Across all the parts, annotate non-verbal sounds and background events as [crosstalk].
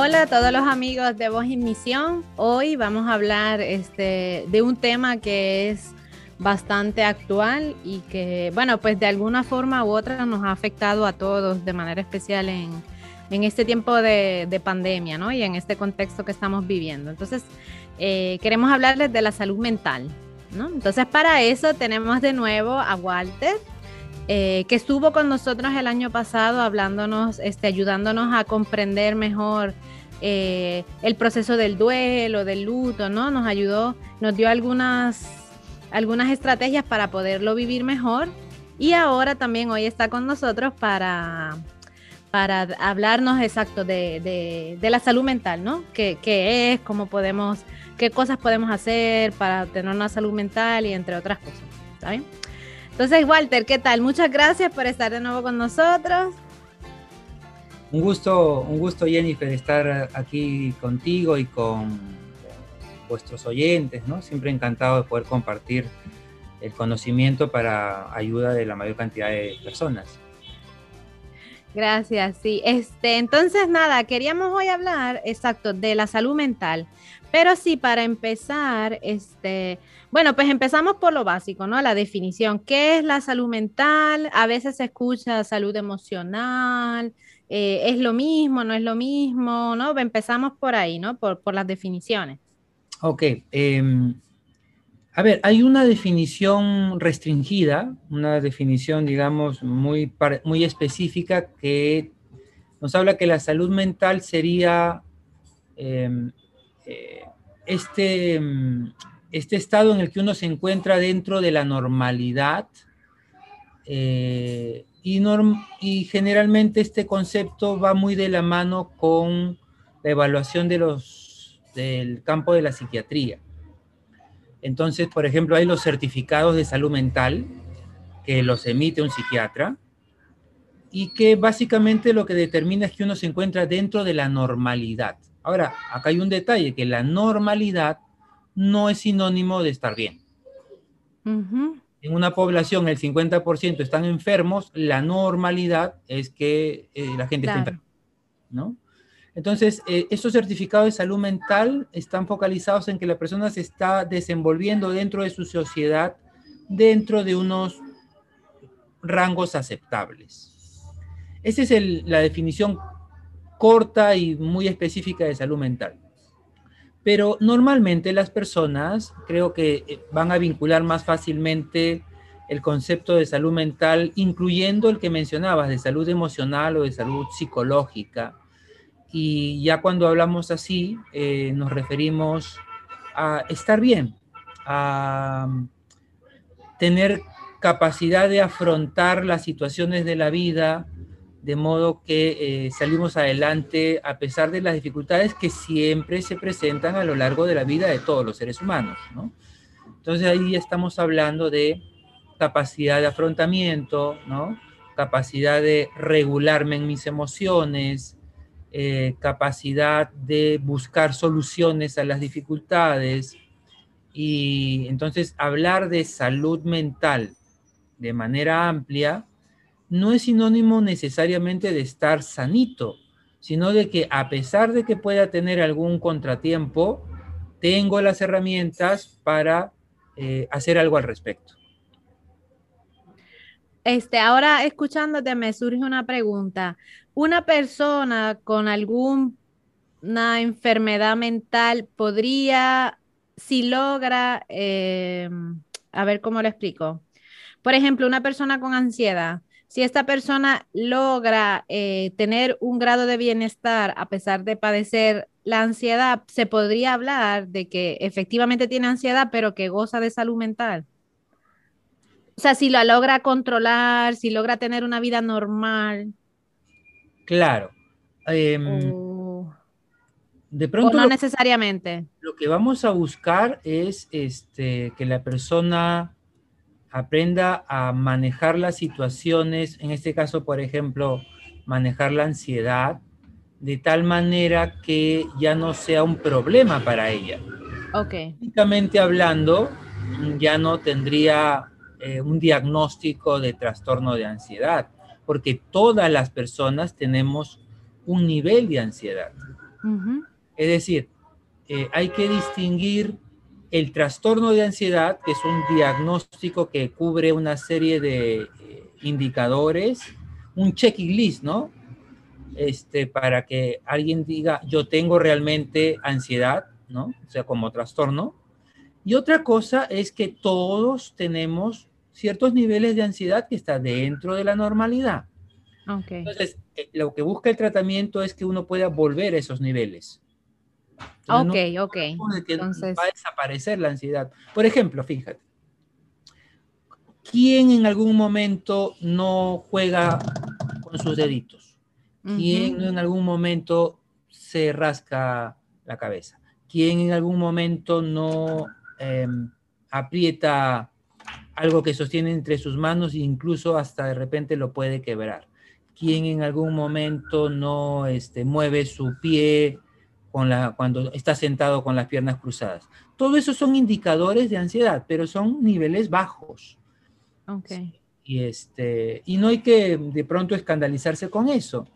Hola a todos los amigos de Voz y Misión. Hoy vamos a hablar este, de un tema que es bastante actual y que, bueno, pues de alguna forma u otra nos ha afectado a todos de manera especial en, en este tiempo de, de, pandemia, ¿no? Y en este contexto que estamos viviendo. Entonces, eh, queremos hablarles de la salud mental, ¿no? Entonces, para eso tenemos de nuevo a Walter, eh, que estuvo con nosotros el año pasado hablándonos, este, ayudándonos a comprender mejor eh, el proceso del duelo, del luto, ¿no? Nos ayudó, nos dio algunas, algunas estrategias para poderlo vivir mejor. Y ahora también hoy está con nosotros para, para hablarnos exacto de, de, la salud mental, ¿no? ¿Qué, ¿Qué, es? ¿Cómo podemos, qué cosas podemos hacer para tener una salud mental y entre otras cosas? ¿Está bien? Entonces, Walter, ¿qué tal? Muchas gracias por estar de nuevo con nosotros. Un gusto, un gusto Jennifer, estar aquí contigo y con vuestros oyentes, ¿no? Siempre encantado de poder compartir el conocimiento para ayuda de la mayor cantidad de personas. Gracias, sí. Este, entonces, nada, queríamos hoy hablar, exacto, de la salud mental. Pero sí, para empezar, este, bueno, pues empezamos por lo básico, ¿no? La definición. ¿Qué es la salud mental? A veces se escucha salud emocional. Eh, ¿Es lo mismo? ¿No es lo mismo? ¿No? Empezamos por ahí, ¿no? Por, las definiciones. Ok. Em, a ver, hay una definición restringida, una definición, digamos, muy, muy específica que nos habla que la salud mental sería em, eh, este, em, este estado en el que uno se encuentra dentro de la normalidad eh, y, y, generalmente este concepto va muy de la mano con la evaluación de los, del campo de la psiquiatría. Entonces, por ejemplo, hay los certificados de salud mental que los emite un psiquiatra y que básicamente lo que determina es que uno se encuentra dentro de la normalidad. Ahora, acá hay un detalle, que la normalidad no es sinónimo de estar bien. En una población el 50% están enfermos, la normalidad es que eh, la gente está enferma, ¿no? Entonces, eh, estos certificados de salud mental están focalizados en que la persona se está desenvolviendo dentro de su sociedad, dentro de unos rangos aceptables. Esa es la definición corta y muy específica de salud mental. Pero normalmente las personas creo que eh, van a vincular más fácilmente el concepto de salud mental, incluyendo el que mencionabas, de salud emocional o de salud psicológica. Y ya cuando hablamos así, eh, nos referimos a estar bien, a tener capacidad de afrontar las situaciones de la vida, de modo que eh, salimos adelante a pesar de las dificultades que siempre se presentan a lo largo de la vida de todos los seres humanos. ¿no? Entonces ahí estamos hablando de capacidad de afrontamiento, ¿no? capacidad de regularme en mis emociones, eh, capacidad de buscar soluciones a las dificultades. Y entonces hablar de salud mental de manera amplia no es sinónimo necesariamente de estar sanito, sino de que a pesar de que pueda tener algún contratiempo, tengo las herramientas para eh, hacer algo al respecto. Este, ahora escuchándote me surge una pregunta. Una persona con alguna enfermedad mental podría, si logra, eh, a ver cómo lo explico. Por ejemplo, una persona con ansiedad, si esta persona logra eh, tener un grado de bienestar a pesar de padecer la ansiedad, se podría hablar de que efectivamente tiene ansiedad, pero que goza de salud mental. O sea, si la logra controlar, si logra tener una vida normal. Claro. Em, de pronto. no necesariamente. Lo que vamos a buscar es este, que la persona aprenda a manejar las situaciones, en este caso, por ejemplo, manejar la ansiedad, de tal manera que ya no sea un problema para ella. Ok. Técnicamente hablando, ya no tendría eh, un diagnóstico de trastorno de ansiedad, porque todas las personas tenemos un nivel de ansiedad. Es decir, eh, hay que distinguir el trastorno de ansiedad, que es un diagnóstico que cubre una serie de eh, indicadores, un checklist, ¿no? Este, para que alguien diga, yo tengo realmente ansiedad, ¿no? O sea, como trastorno. Y otra cosa es que todos tenemos ciertos niveles de ansiedad que está dentro de la normalidad. Entonces, eh, lo que busca el tratamiento es que uno pueda volver a esos niveles. Ok, ok. Entonces... Va a desaparecer la ansiedad. Por ejemplo, fíjate, ¿quién en algún momento no juega con sus deditos? ¿Quién en algún momento se rasca la cabeza? ¿Quién en algún momento no em, aprieta algo que sostiene entre sus manos e incluso hasta de repente lo puede quebrar? ¿Quién en algún momento no este, mueve su pie con la, cuando está sentado con las piernas cruzadas? Todo eso son indicadores de ansiedad, pero son niveles bajos. Okay. Y, este, y no hay que de pronto escandalizarse con eso.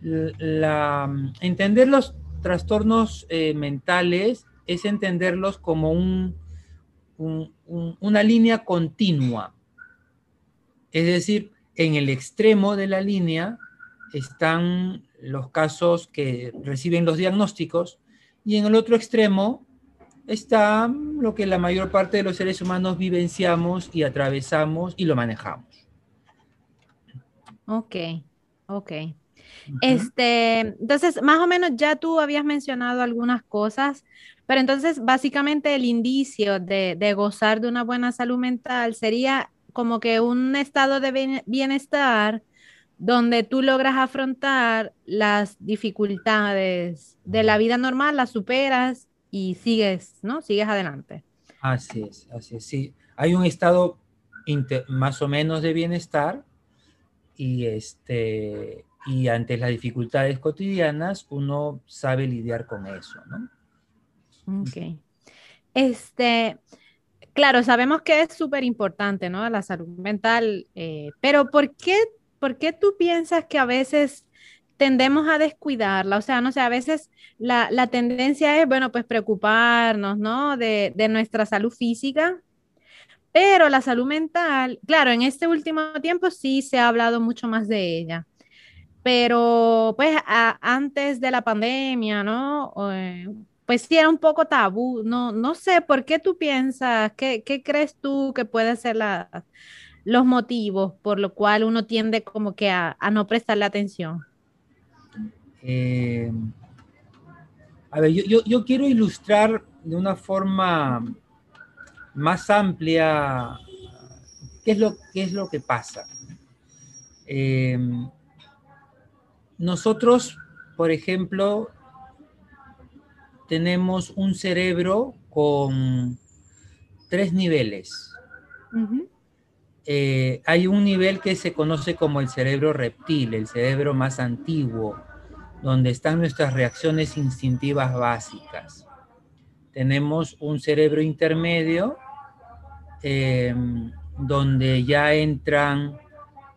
La, entender los trastornos eh, mentales es entenderlos como un, una línea continua. Es decir, en el extremo de la línea están los casos que reciben los diagnósticos y en el otro extremo está lo que la mayor parte de los seres humanos vivenciamos y atravesamos y lo manejamos. Ok, ok. Este, entonces, más o menos ya tú habías mencionado algunas cosas, pero entonces básicamente el indicio de, de gozar de una buena salud mental sería como que un estado de bienestar donde tú logras afrontar las dificultades de la vida normal, las superas y sigues, ¿no? Sigues adelante. Así es, así es, sí. Hay un estado más o menos de bienestar y este y ante las dificultades cotidianas uno sabe lidiar con eso, ¿no? Ok. Este, claro, sabemos que es súper importante, ¿no? La salud mental, eh, pero ¿por qué, ¿por qué tú piensas que a veces tendemos a descuidarla? O sea, no sé, a veces la, tendencia es, bueno, pues preocuparnos, ¿no? De, nuestra salud física, pero la salud mental, claro, en este último tiempo sí se ha hablado mucho más de ella. Pero pues antes de la pandemia, ¿no? Eh, pues sí era un poco tabú. No, no sé, ¿por qué tú piensas? ¿Qué, crees tú que pueden ser los motivos por lo cual uno tiende como que a, no prestarle atención? Eh, a ver, yo, quiero ilustrar de una forma más amplia qué es lo, qué es lo que pasa. Eh, nosotros, por ejemplo, tenemos un cerebro con tres niveles. Eh, hay un nivel que se conoce como el cerebro reptil, el cerebro más antiguo, donde están nuestras reacciones instintivas básicas. Tenemos un cerebro intermedio, em, donde ya entran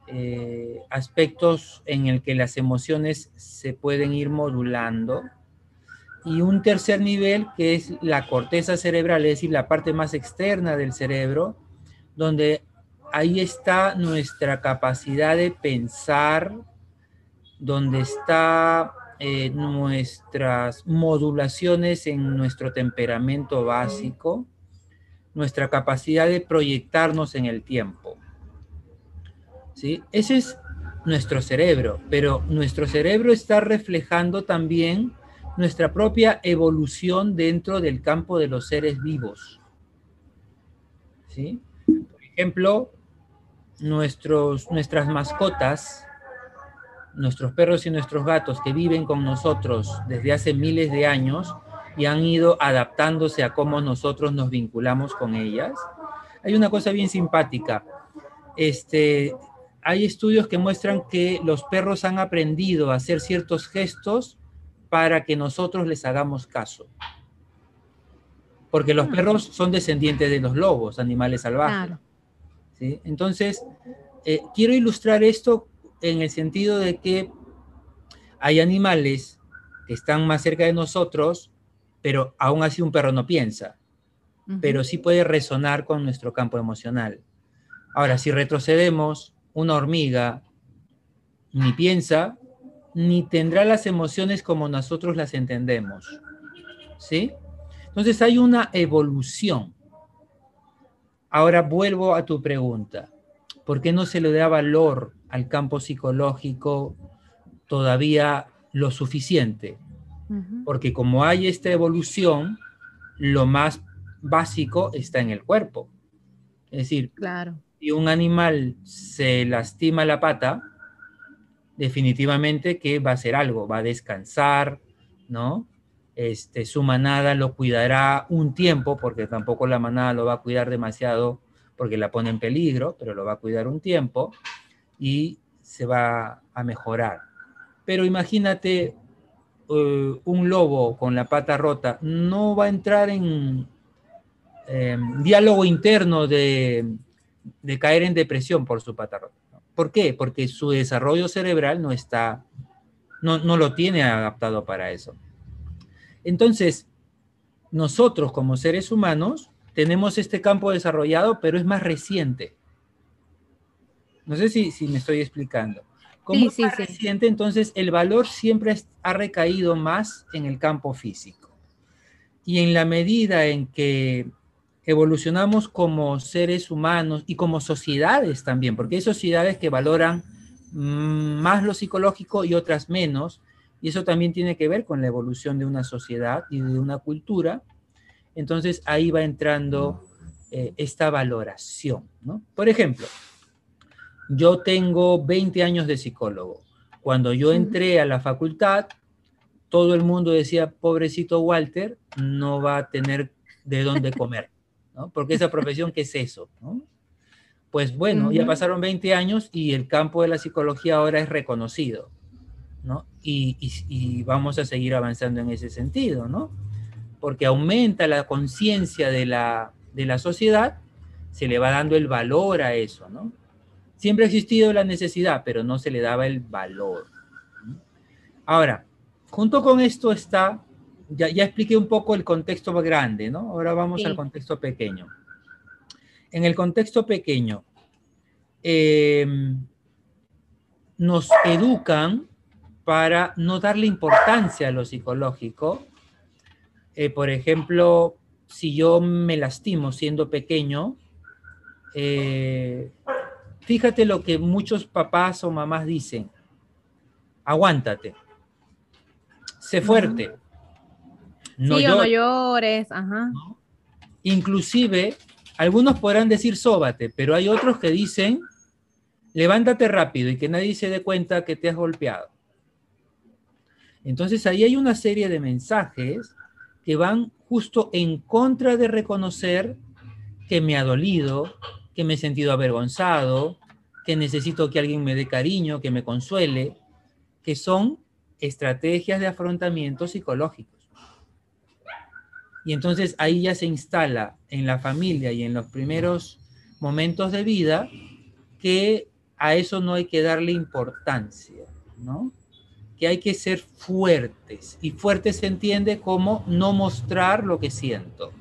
eh, aspectos en el que las emociones se pueden ir modulando y un tercer nivel que es la corteza cerebral, es decir, la parte más externa del cerebro, donde ahí está nuestra capacidad de pensar, donde está eh, nuestras modulaciones en nuestro temperamento básico, nuestra capacidad de proyectarnos en el tiempo. ¿Sí? Ese es nuestro cerebro, pero nuestro cerebro está reflejando también nuestra propia evolución dentro del campo de los seres vivos. ¿Sí? Por ejemplo, nuestros, nuestras mascotas, nuestros perros y nuestros gatos que viven con nosotros desde hace miles de años y han ido adaptándose a cómo nosotros nos vinculamos con ellas. Hay una cosa bien simpática. Este, hay estudios que muestran que los perros han aprendido a hacer ciertos gestos para que nosotros les hagamos caso. Porque los ah. perros son descendientes de los lobos, animales salvajes. ¿Sí? Entonces, eh, quiero ilustrar esto en el sentido de que hay animales que están más cerca de nosotros, pero aún así un perro no piensa, pero sí puede resonar con nuestro campo emocional. Ahora, si retrocedemos, una hormiga ni piensa, ni tendrá las emociones como nosotros las entendemos. ¿Sí? Entonces hay una evolución. Ahora vuelvo a tu pregunta. ¿Por qué no se le da valor al campo psicológico todavía lo suficiente? Porque como hay esta evolución, lo más básico está en el cuerpo. Es decir, claro. si un animal se lastima la pata, definitivamente que va a hacer algo, va a descansar, ¿no? Este, su manada lo cuidará un tiempo, porque tampoco la manada lo va a cuidar demasiado porque la pone en peligro, pero lo va a cuidar un tiempo y se va a mejorar. Pero imagínate eh, un lobo con la pata rota, no va a entrar en em, diálogo interno de, de caer en depresión por su pata rota. ¿Por qué? Porque su desarrollo cerebral no está, no, no lo tiene adaptado para eso. Entonces, nosotros como seres humanos tenemos este campo desarrollado, pero es más reciente. No sé si, si me estoy explicando. Como es más reciente, entonces el valor siempre ha recaído más en el campo físico. Y en la medida en que evolucionamos como seres humanos y como sociedades también, porque hay sociedades que valoran mm, más lo psicológico y otras menos, y eso también tiene que ver con la evolución de una sociedad y de una cultura. Entonces ahí va entrando eh, esta valoración. ¿no? Por ejemplo, yo tengo 20 años de psicólogo. Cuando yo entré a la facultad, todo el mundo decía, pobrecito Walter, no va a tener de dónde comer. Porque esa profesión, ¿qué es eso? Pues bueno, ya pasaron 20 años y el campo de la psicología ahora es reconocido, ¿no? Y, vamos a seguir avanzando en ese sentido, ¿no? Porque aumenta la conciencia de la, de la sociedad, se le va dando el valor a eso, ¿no? Siempre ha existido la necesidad, pero no se le daba el valor. Ahora, junto con esto está ya, expliqué un poco el contexto grande, ¿no? Ahora vamos al contexto pequeño. En el contexto pequeño, em, nos educan para no darle importancia a lo psicológico. Eh, por ejemplo, si yo me lastimo siendo pequeño, eh, fíjate lo que muchos papás o mamás dicen, aguántate, sé fuerte. No, sí, no llores, ajá. Inclusive, algunos podrán decir sóbate, pero hay otros que dicen levántate rápido y que nadie se dé cuenta que te has golpeado. Entonces ahí hay una serie de mensajes que van justo en contra de reconocer que me ha dolido, que me he sentido avergonzado, que necesito que alguien me dé cariño, que me consuele, que son estrategias de afrontamiento psicológico. Y entonces ahí ya se instala en la familia y en los primeros momentos de vida que a eso no hay que darle importancia, ¿no? Que hay que ser fuertes. Y fuerte se entiende como no mostrar lo que siento.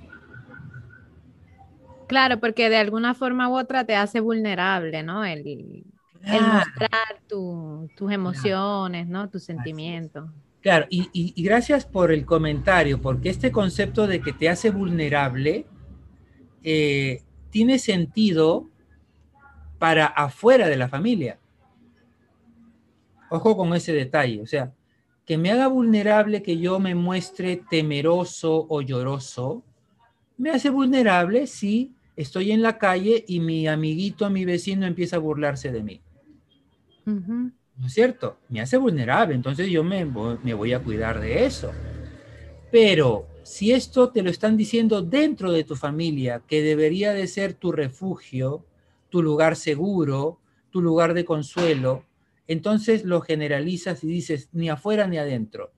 Claro, porque de alguna forma u otra te hace vulnerable, ¿no? El, mostrar tus emociones, ¿no? Tus sentimientos. Claro, y, gracias por el comentario, porque este concepto de que te hace vulnerable eh, tiene sentido para afuera de la familia. Ojo con ese detalle, o sea, que me haga vulnerable que yo me muestre temeroso o lloroso, me hace vulnerable si estoy en la calle y mi amiguito, mi vecino empieza a burlarse de mí. ¿no es cierto? Me hace vulnerable, entonces yo me, me voy a cuidar de eso. Pero si esto te lo están diciendo dentro de tu familia, que debería de ser tu refugio, tu lugar seguro, tu lugar de consuelo, entonces lo generalizas y dices ni afuera ni adentro.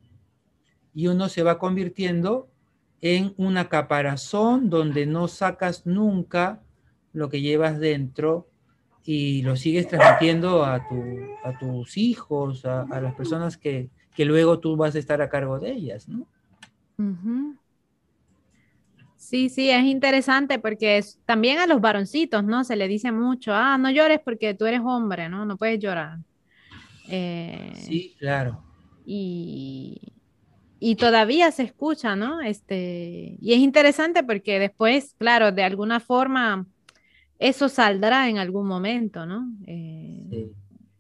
Y uno se va convirtiendo en una caparazón donde no sacas nunca lo que llevas dentro y lo sigues transmitiendo a, a tus hijos, a, las personas que, que, luego tú vas a estar a cargo de ellas, ¿no? Sí, sí, es interesante porque también a los varoncitos, ¿no? Se le dice mucho, ah, no llores porque tú eres hombre, ¿no? No puedes llorar. Eh, sí, claro. Y, y todavía se escucha, ¿no? Este, y es interesante porque después, claro, de alguna forma eso saldrá en algún momento, ¿no? Eh,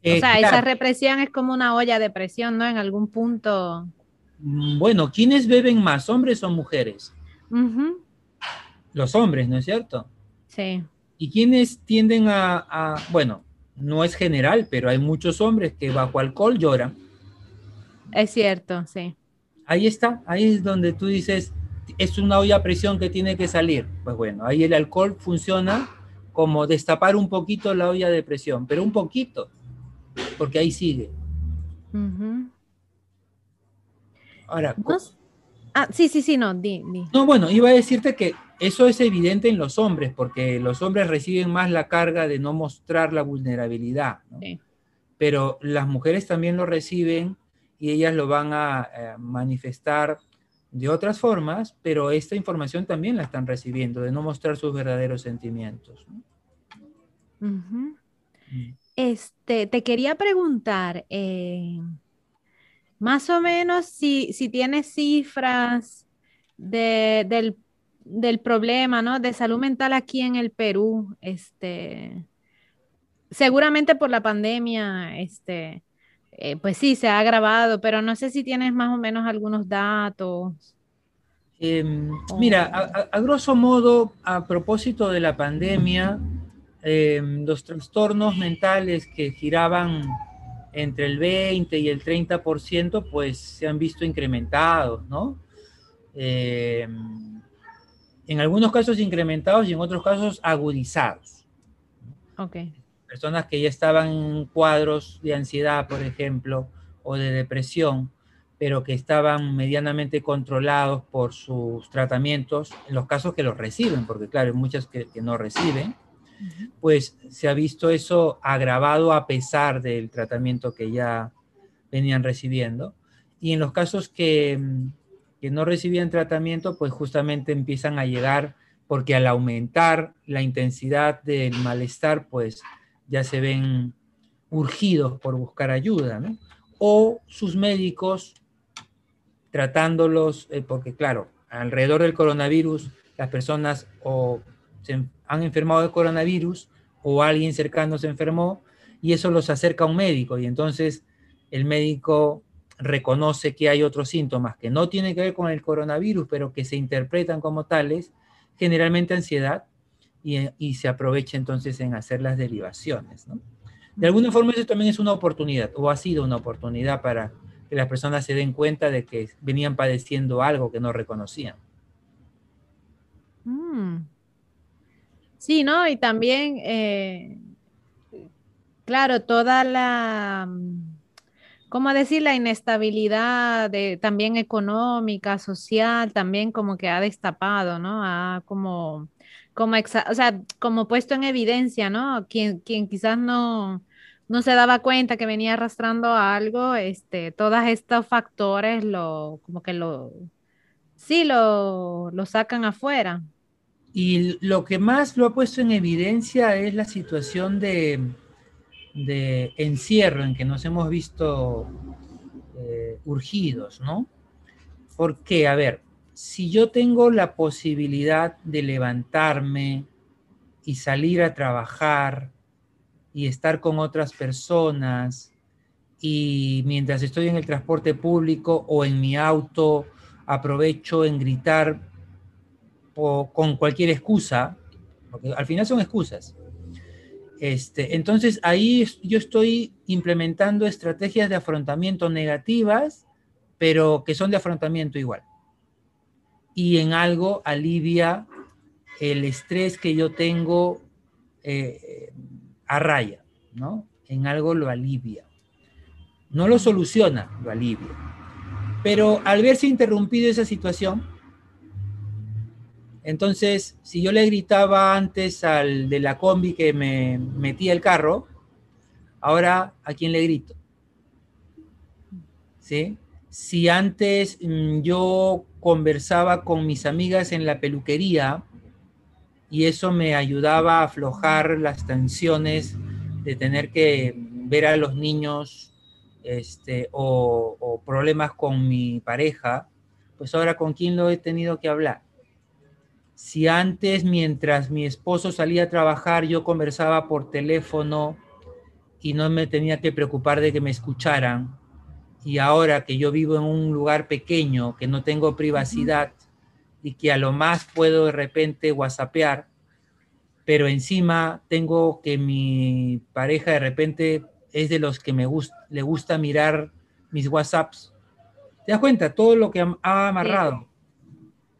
o sea, eh, esa represión es como una olla de presión, ¿no? En algún punto. Mm, bueno, ¿quiénes beben más, hombres o mujeres? Los hombres, ¿no es cierto? Sí. ¿Y quiénes tienden a, bueno, no es general, pero hay muchos hombres que bajo alcohol lloran? Es cierto, sí. Ahí está, ahí es donde tú dices, es una olla a presión que tiene que salir. Pues bueno, ahí el alcohol funciona como destapar un poquito la olla de presión, pero un poquito, porque ahí sigue. Ahora. Ah, sí, sí, sí, no, di, No, bueno, iba a decirte que eso es evidente en los hombres, porque los hombres reciben más la carga de no mostrar la vulnerabilidad. Pero las mujeres también lo reciben y ellas lo van a eh, manifestar de otras formas, pero esta información también la están recibiendo, de no mostrar sus verdaderos sentimientos. Mm. Este, te quería preguntar, eh, más o menos si, si tienes cifras del, problema, ¿no? De salud mental aquí en el Perú, este, seguramente por la pandemia, este, eh, pues sí, se ha agravado, pero no sé si tienes más o menos algunos datos. Em, mira, a, grosso modo, a propósito de la pandemia, em, los trastornos mentales que giraban entre el 20 y el 30%, pues se han visto incrementados, ¿no? Em, en algunos casos incrementados y en otros casos agudizados. Ok personas que ya estaban en cuadros de ansiedad, por ejemplo, o de depresión, pero que estaban medianamente controlados por sus tratamientos, en los casos que los reciben, porque claro, hay muchas que, no reciben, pues se ha visto eso agravado a pesar del tratamiento que ya venían recibiendo. Y en los casos que, que no recibían tratamiento, pues justamente empiezan a llegar, porque al aumentar la intensidad del malestar, pues ya se ven urgidos por buscar ayuda, ¿no? O sus médicos tratándolos, eh, porque claro, alrededor del coronavirus las personas o se han enfermado de coronavirus o alguien cercano se enfermó y eso los acerca a un médico y entonces el médico reconoce que hay otros síntomas que no tienen que ver con el coronavirus, pero que se interpretan como tales, generalmente ansiedad, y, se aprovecha entonces en hacer las derivaciones. ¿no? De alguna forma eso también es una oportunidad, o ha sido una oportunidad para que las personas se den cuenta de que venían padeciendo algo que no reconocían. Mm. Sí, ¿no? Y también, eh, claro, toda la, ¿cómo decir? La inestabilidad de, también económica, social, también como que ha destapado, ¿no? Ha como como, o sea, como puesto en evidencia, ¿no? Quien, quien quizás no, no se daba cuenta que venía arrastrando algo, este, todos estos factores lo, como que lo, sí, lo, lo sacan afuera. Y lo que más lo ha puesto en evidencia es la situación de, de encierro en que nos hemos visto eh, urgidos, ¿no? Porque, a ver, si yo tengo la posibilidad de levantarme y salir a trabajar y estar con otras personas y mientras estoy en el transporte público o en mi auto aprovecho en gritar o con cualquier excusa, porque al final son excusas. Este, entonces ahí yo estoy implementando estrategias de afrontamiento negativas, pero que son de afrontamiento igual y en algo alivia el estrés que yo tengo eh, a raya, ¿no? En algo lo alivia. No lo soluciona, lo alivia. Pero al verse interrumpido esa situación, Entonces, si yo le gritaba antes al de la combi que me metía el carro, ahora ¿a quién le grito? ¿Sí? Si antes mm, yo conversaba con mis amigas en la peluquería y eso me ayudaba a aflojar las tensiones de tener que ver a los niños este, o, o problemas con mi pareja, pues ahora con quién lo he tenido que hablar. Si antes, mientras mi esposo salía a trabajar, yo conversaba por teléfono y no me tenía que preocupar de que me escucharan, y ahora que yo vivo en un lugar pequeño, que no tengo privacidad y que a lo más puedo de repente whatsappear, pero encima tengo que mi pareja de repente es de los que me gusta, le gusta mirar mis WhatsApps. ¿Te das cuenta? Todo lo que ha amarrado.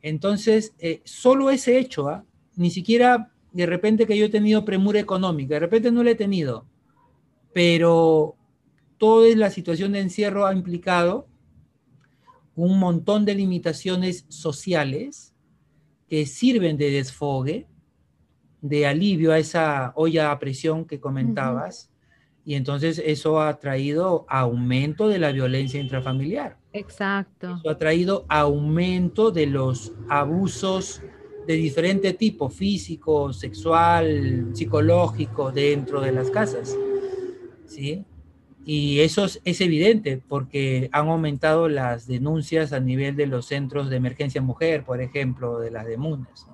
Entonces, eh, solo ese hecho, ¿ah? ni siquiera de repente que yo he tenido premura económica, de repente no la he tenido, pero toda la situación de encierro ha implicado un montón de limitaciones sociales que sirven de desfogue, de alivio a esa olla a presión que comentabas, y entonces eso ha traído aumento de la violencia intrafamiliar. Exacto. Eso ha traído aumento de los abusos de diferente tipo, físico, sexual, psicológico, dentro de las casas. ¿Sí? Y eso es, evidente porque han aumentado las denuncias a nivel de los centros de emergencia mujer, por ejemplo, de las demunas.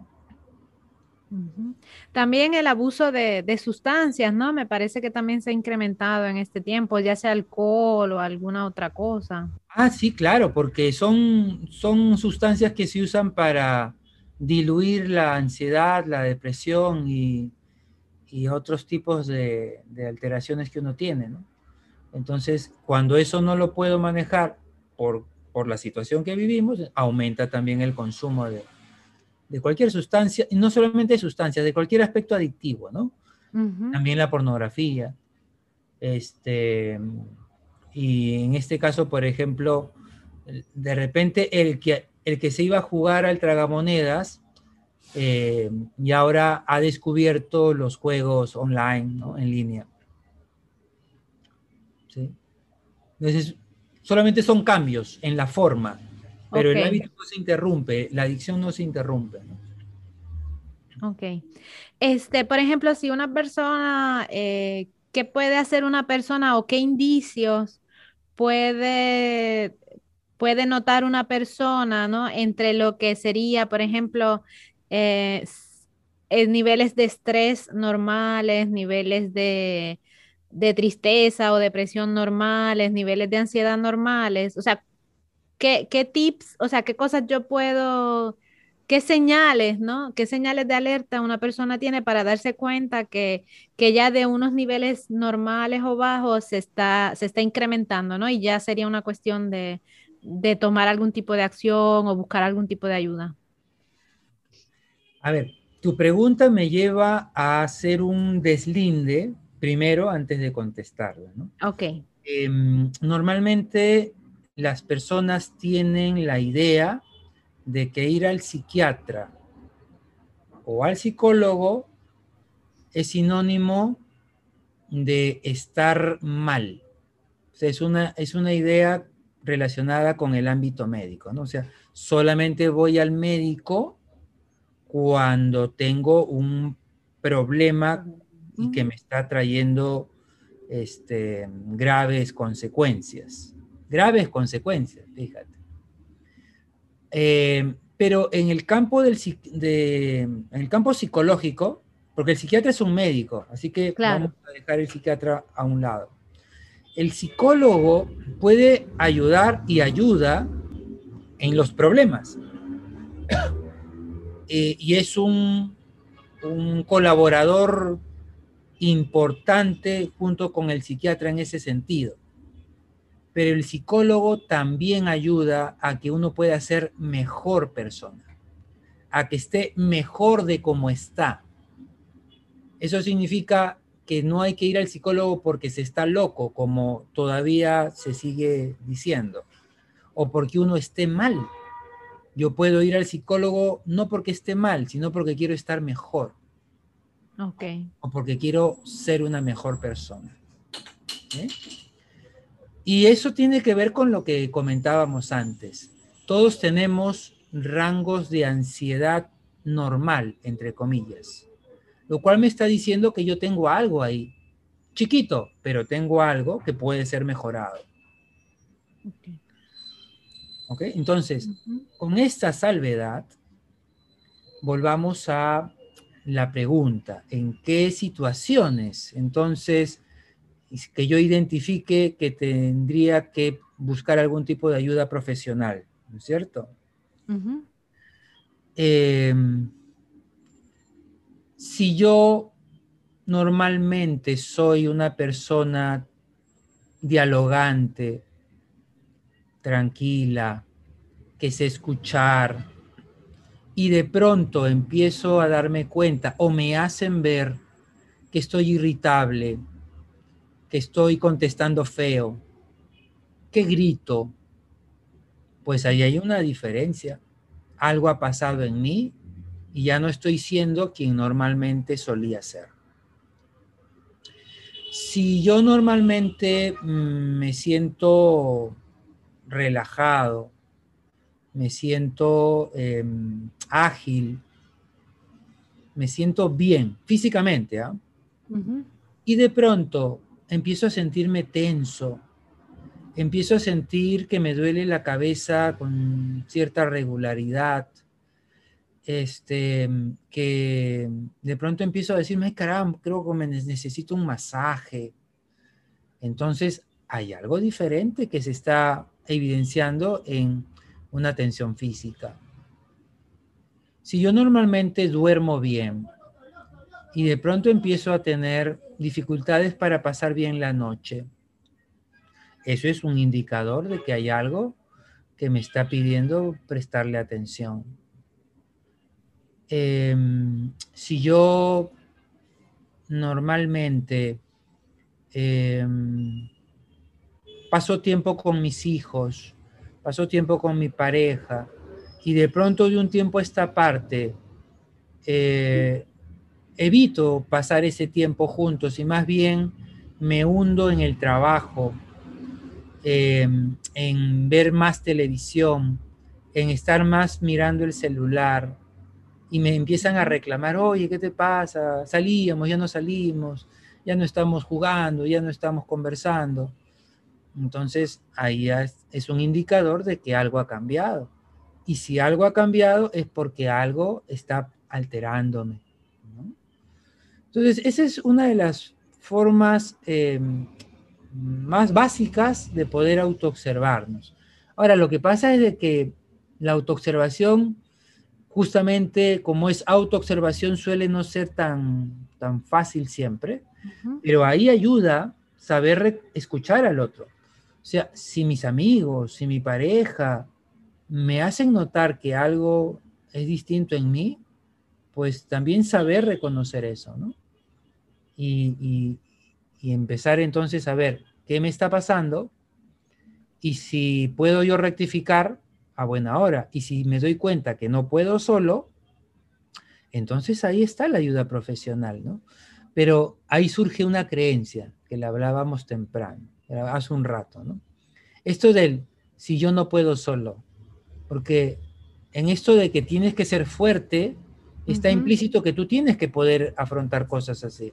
También el abuso de, sustancias, ¿no? Me parece que también se ha incrementado en este tiempo, ya sea alcohol o alguna otra cosa. Ah, sí, claro, porque son, son sustancias que se usan para diluir la ansiedad, la depresión y, otros tipos de, de alteraciones que uno tiene, ¿no? Entonces, cuando eso no lo puedo manejar por, la situación que vivimos, aumenta también el consumo de, cualquier sustancia, y no solamente de sustancias, de cualquier aspecto adictivo, ¿no? También la pornografía. Este, y en este caso, por ejemplo, de repente el que, el que se iba a jugar al tragamonedas eh, y ahora ha descubierto los juegos online, ¿no? En línea. Entonces, solamente son cambios en la forma, pero el hábito no se interrumpe, la adicción no se interrumpe. Ok. Este, por ejemplo, si una persona, eh, ¿qué puede hacer una persona o qué indicios puede, puede notar una persona, ¿no? Entre lo que sería, por ejemplo, eh, niveles de estrés normales, niveles de de tristeza o depresión normales, niveles de ansiedad normales, o sea, ¿qué, qué tips, o sea, qué cosas yo puedo, qué señales, ¿no? ¿Qué señales de alerta una persona tiene para darse cuenta que, que ya de unos niveles normales o bajos se está, se está incrementando, ¿no? Y ya sería una cuestión de, de tomar algún tipo de acción o buscar algún tipo de ayuda. A ver, tu pregunta me lleva a hacer un deslinde primero antes de contestarla. ¿no? Ok. Em, normalmente las personas tienen la idea de que ir al psiquiatra o al psicólogo es sinónimo de estar mal. O sea, es una, es una idea relacionada con el ámbito médico, ¿no? O sea, solamente voy al médico cuando tengo un problema y que me está trayendo este, graves consecuencias. Graves consecuencias, fíjate. Eh, pero en el, campo del, en el campo psicológico, porque el psiquiatra es un médico, así que vamos a dejar el psiquiatra a un lado. El psicólogo puede ayudar y ayuda en los problemas. [coughs] Eh, y es un, un colaborador importante junto con el psiquiatra en ese sentido. Pero el psicólogo también ayuda a que uno pueda ser mejor persona, a que esté mejor de como está. Eso significa que no hay que ir al psicólogo porque se está loco, como todavía se sigue diciendo, o porque uno esté mal. Yo puedo ir al psicólogo no porque esté mal, sino porque quiero estar mejor. Ok. O porque quiero ser una mejor persona. ¿eh? Y eso tiene que ver con lo que comentábamos antes. Todos tenemos rangos de ansiedad normal, entre comillas. Lo cual me está diciendo que yo tengo algo ahí. Chiquito, pero tengo algo que puede ser mejorado. ¿Ok? Entonces, con esta salvedad, volvamos a la pregunta, ¿en qué situaciones? Entonces, que yo identifique que tendría que buscar algún tipo de ayuda profesional, ¿no es cierto? Em, si yo normalmente soy una persona dialogante, tranquila, que sé escuchar, y de pronto empiezo a darme cuenta o me hacen ver que estoy irritable, que estoy contestando feo, que grito, pues ahí hay una diferencia. Algo ha pasado en mí y ya no estoy siendo quien normalmente solía ser. Si yo normalmente mm, me siento relajado, me siento em, ágil, me siento bien físicamente, ¿ah? y de pronto empiezo a sentirme tenso, empiezo a sentir que me duele la cabeza con cierta regularidad, este, que de pronto empiezo a decirme, caramba, creo que me necesito un masaje. Entonces, hay algo diferente que se está evidenciando en una tensión física. Si yo normalmente duermo bien y de pronto empiezo a tener dificultades para pasar bien la noche, eso es un indicador de que hay algo que me está pidiendo prestarle atención. Em, si yo normalmente em, paso tiempo con mis hijos, paso tiempo con mi pareja y de pronto de un tiempo a esta parte eh, evito pasar ese tiempo juntos y más bien me hundo en el trabajo, em, en ver más televisión, en estar más mirando el celular y me empiezan a reclamar, oye, ¿qué te pasa? Salíamos, ya no salimos, ya no estamos jugando, ya no estamos conversando. Entonces ahí es un indicador de que algo ha cambiado. Y si algo ha cambiado es porque algo está alterándome. Entonces, esa es una de las formas em, más básicas de poder autoobservarnos. Ahora, lo que pasa es de que la autoobservación, justamente como es autoobservación, suele no ser tan, tan fácil siempre, pero ahí ayuda saber escuchar al otro. O sea, si mis amigos, si mi pareja me hacen notar que algo es distinto en mí, pues también saber reconocer eso, ¿no? Y, empezar entonces a ver qué me está pasando y si puedo yo rectificar a buena hora. Y si me doy cuenta que no puedo solo, entonces ahí está la ayuda profesional, ¿no? Pero ahí surge una creencia que la hablábamos temprano, hace un rato, ¿no? Esto del si yo no puedo solo, porque en esto de que tienes que ser fuerte, está implícito que tú tienes que poder afrontar cosas así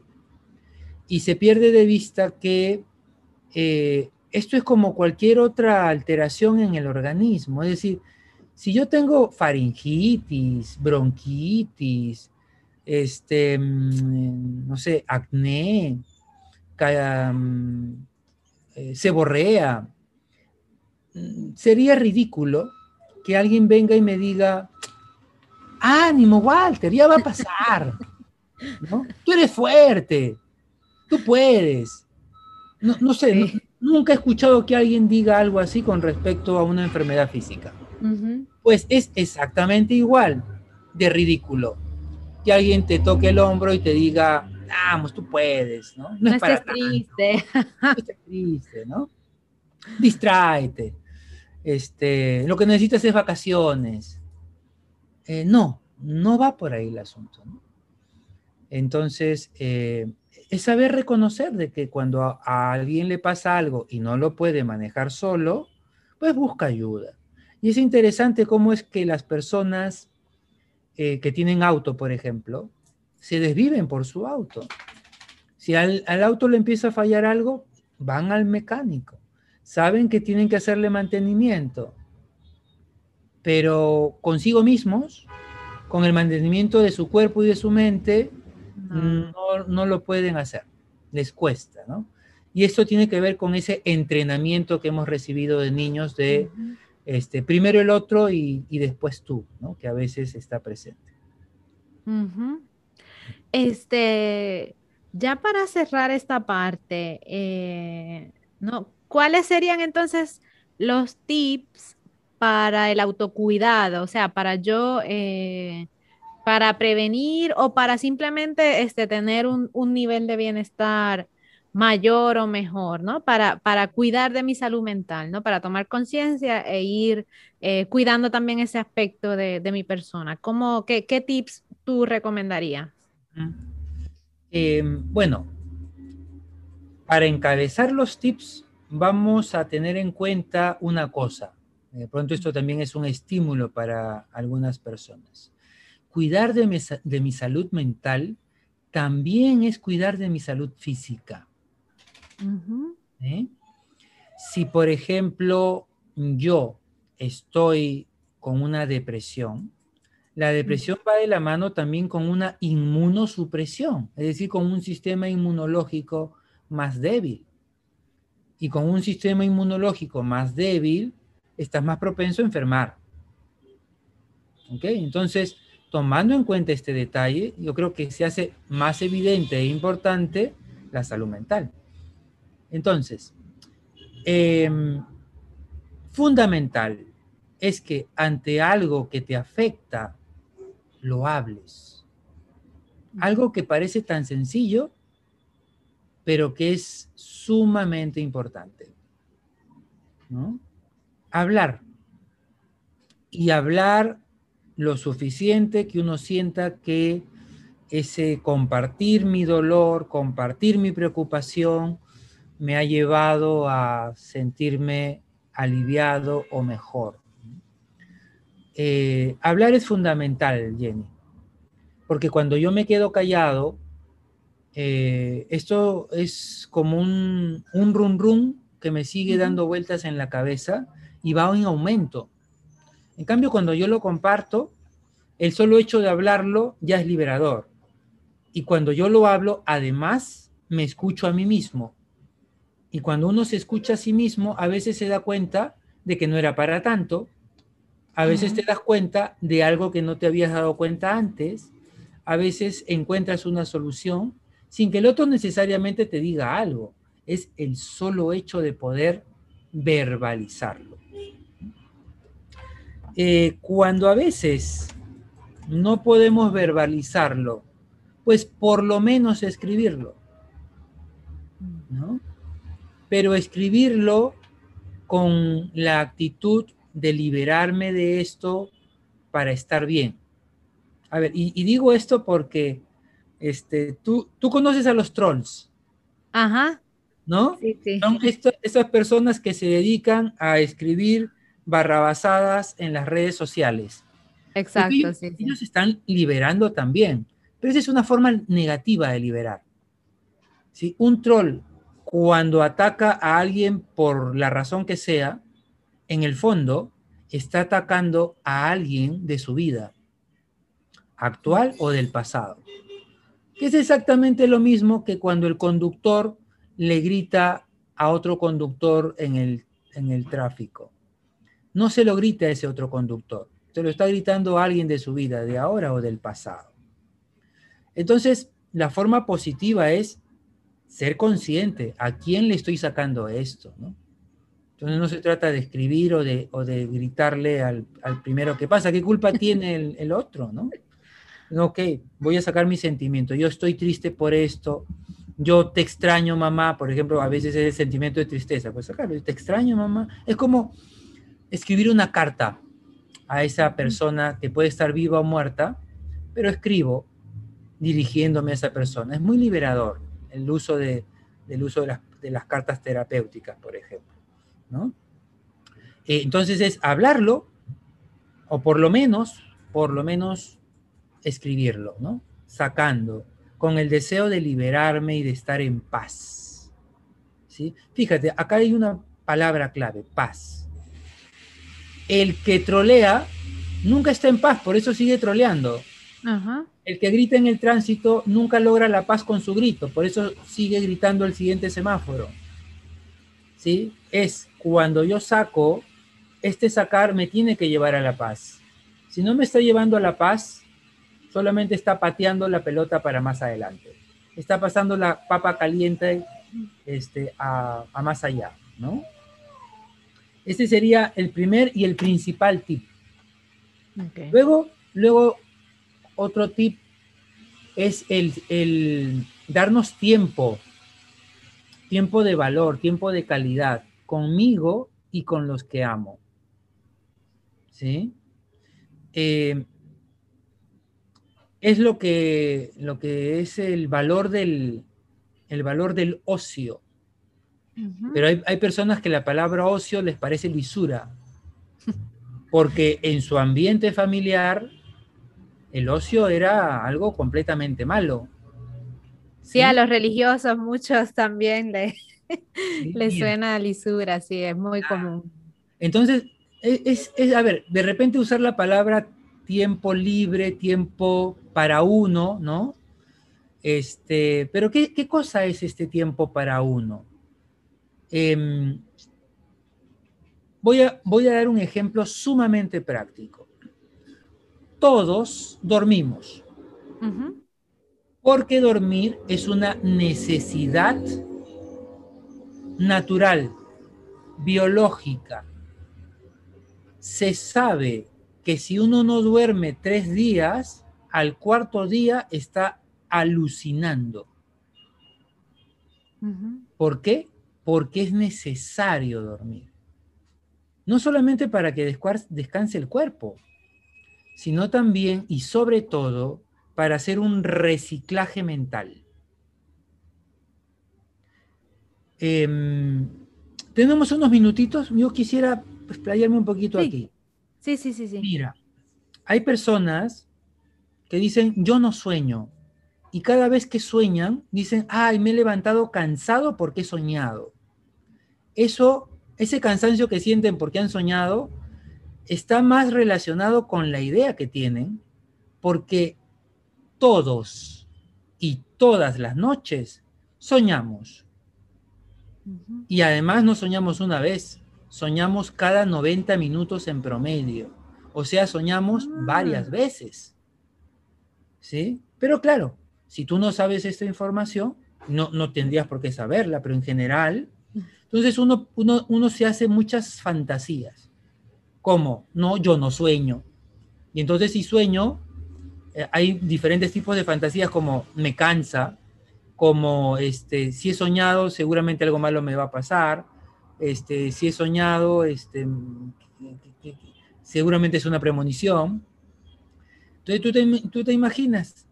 y se pierde de vista que eh, esto es como cualquier otra alteración en el organismo. Es decir, si yo tengo faringitis, bronquitis, este, mm, no sé, acné, mm, eh, seborrea, mm, sería ridículo que alguien venga y me diga, ánimo, Walter, ya va a pasar. ¿no? Tú eres fuerte, tú puedes. No, sé, nunca he escuchado que alguien diga algo así con respecto a una enfermedad física. Pues es exactamente igual de ridículo que alguien te toque el hombro y te diga, vamos, tú puedes, ¿no? No, es para triste. No estés triste, ¿no? Distráete. Este, lo que necesitas es vacaciones. Eh, no, no va por ahí el asunto. Entonces, eh, es saber reconocer de que cuando a, alguien le pasa algo y no lo puede manejar solo, pues busca ayuda. Y es interesante cómo es que las personas eh, que tienen auto, por ejemplo, se desviven por su auto. Si al, al, auto le empieza a fallar algo, van al mecánico. Saben que tienen que hacerle mantenimiento pero consigo mismos, con el mantenimiento de su cuerpo y de su mente, no, no lo pueden hacer, les cuesta, ¿no? Y esto tiene que ver con ese entrenamiento que hemos recibido de niños de este, primero el otro y, y, después tú, ¿no? Que a veces está presente. Este, ya para cerrar esta parte, eh, ¿no? ¿Cuáles serían entonces los tips para el autocuidado, o sea, para yo, eh, para prevenir o para simplemente este, tener un, nivel de bienestar mayor o mejor, ¿no? Para, para cuidar de mi salud mental, ¿no? Para tomar conciencia e ir eh, cuidando también ese aspecto de, mi persona. ¿Cómo, qué, tips tú recomendarías? Em, bueno, para encabezar los tips, vamos a tener en cuenta una cosa. De pronto esto también es un estímulo para algunas personas. Cuidar de mi, salud mental también es cuidar de mi salud física. ¿Eh? Si, por ejemplo, yo estoy con una depresión, la depresión va de la mano también con una inmunosupresión, es decir, con un sistema inmunológico más débil. Y con un sistema inmunológico más débil, estás más propenso a enfermar. ¿Ok? Entonces, tomando en cuenta este detalle, yo creo que se hace más evidente e importante la salud mental. Entonces, em, fundamental es que ante algo que te afecta, lo hables. Algo que parece tan sencillo, pero que es sumamente importante. ¿no? hablar. Y hablar lo suficiente que uno sienta que ese compartir mi dolor, compartir mi preocupación, me ha llevado a sentirme aliviado o mejor. Eh, hablar es fundamental, Jenny, porque cuando yo me quedo callado, eh, esto es como un, un run run que me sigue dando vueltas en la cabeza y va en aumento. En cambio, cuando yo lo comparto, el solo hecho de hablarlo ya es liberador. Y cuando yo lo hablo, además, me escucho a mí mismo. Y cuando uno se escucha a sí mismo, a veces se da cuenta de que no era para tanto, a veces te das cuenta de algo que no te habías dado cuenta antes, a veces encuentras una solución sin que el otro necesariamente te diga algo. Es el solo hecho de poder verbalizarlo. Eh, cuando a veces no podemos verbalizarlo, pues por lo menos escribirlo, ¿no? Pero escribirlo con la actitud de liberarme de esto para estar bien. A ver, y, digo esto porque este, tú, tú conoces a los trolls. Ajá. ¿No? Sí, sí. Son estas personas que se dedican a escribir barrabasadas en las redes sociales. Exacto, ellos, sí, ellos están liberando también, pero esa es una forma negativa de liberar. Si Un troll, cuando ataca a alguien por la razón que sea, en el fondo está atacando a alguien de su vida, actual o del pasado. Que es exactamente lo mismo que cuando el conductor le grita a otro conductor en el, en el tráfico no se lo grita a ese otro conductor, se lo está gritando a alguien de su vida, de ahora o del pasado. Entonces, la forma positiva es ser consciente a quién le estoy sacando esto, ¿no? Entonces no se trata de escribir o de, o de gritarle al, primero que pasa, ¿qué culpa [laughs] tiene el, el otro, no? Ok, voy a sacar mi sentimiento, yo estoy triste por esto, yo te extraño mamá, por ejemplo, a veces es el sentimiento de tristeza, pues sacarlo, te extraño mamá, es como escribir una carta a esa persona que puede estar viva o muerta, pero escribo dirigiéndome a esa persona. Es muy liberador el uso de, del uso de las, cartas terapéuticas, por ejemplo. ¿no? Eh, entonces es hablarlo, o por lo menos, por lo menos escribirlo, ¿no? Sacando, con el deseo de liberarme y de estar en paz. ¿Sí? Fíjate, acá hay una palabra clave, paz el que trolea nunca está en paz, por eso sigue troleando. El que grita en el tránsito nunca logra la paz con su grito, por eso sigue gritando el siguiente semáforo. ¿Sí? Es cuando yo saco, este sacar me tiene que llevar a la paz. Si no me está llevando a la paz, solamente está pateando la pelota para más adelante. Está pasando la papa caliente este, a, a más allá, ¿no? Ese sería el primer y el principal tip. Luego, luego, otro tip es el, darnos tiempo, tiempo de valor, tiempo de calidad, conmigo y con los que amo. ¿Sí? Eh, es lo que, lo que es el valor del, el valor del ocio. Pero hay, personas que la palabra ocio les parece lisura, porque en su ambiente familiar el ocio era algo completamente malo. Sí, a los religiosos muchos también le, les suena lisura, sí, es muy ah. común. Entonces, e, es, a ver, de repente usar la palabra tiempo libre, tiempo para uno, ¿no? Este, pero ¿qué, qué cosa es este tiempo para uno? Em, voy, a, voy a dar un ejemplo sumamente práctico. Todos dormimos. Porque dormir es una necesidad natural, biológica. Se sabe que si uno no duerme tres días, al cuarto día está alucinando. ¿Por qué? Porque es necesario dormir. No solamente para que descanse el cuerpo, sino también y sobre todo para hacer un reciclaje mental. Em, tenemos unos minutitos, yo quisiera explayarme un poquito aquí. Sí, sí, sí, sí. Mira, hay personas que dicen, yo no sueño, y cada vez que sueñan, dicen, ay, me he levantado cansado porque he soñado. Eso, ese cansancio que sienten porque han soñado, está más relacionado con la idea que tienen, porque todos y todas las noches soñamos. Y además no soñamos una vez, soñamos cada 90 minutos en promedio. O sea, soñamos ah. varias veces. ¿Sí? Pero claro, si tú no sabes esta información, no, no tendrías por qué saberla, pero en general, entonces uno, uno, se hace muchas fantasías, como, no, yo no sueño. Y entonces si sueño, eh, hay diferentes tipos de fantasías como me cansa, como este, si he soñado, seguramente algo malo me va a pasar, este, si he soñado, este, seguramente es una premonición. Entonces tú te, tú te imaginas,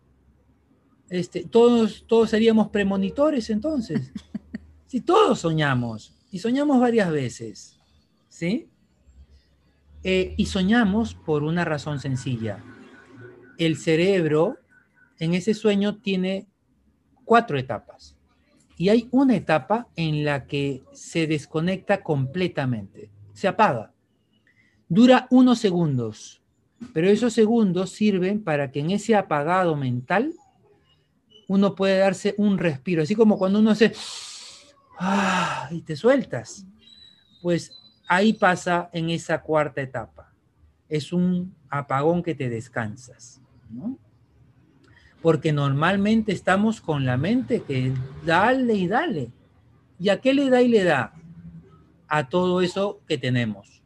este, todos, todos seríamos premonitores entonces. [laughs] Si todos soñamos, y soñamos varias veces, ¿sí? Eh, y soñamos por una razón sencilla. El cerebro en ese sueño tiene cuatro etapas. Y hay una etapa en la que se desconecta completamente, se apaga. Dura unos segundos, pero esos segundos sirven para que en ese apagado mental uno puede darse un respiro, así como cuando uno hace ah, y te sueltas. Pues ahí pasa en esa cuarta etapa. Es un apagón que te descansas, ¿no? Porque normalmente estamos con la mente que dale y dale. ¿Y a qué le da y le da? A todo eso que tenemos.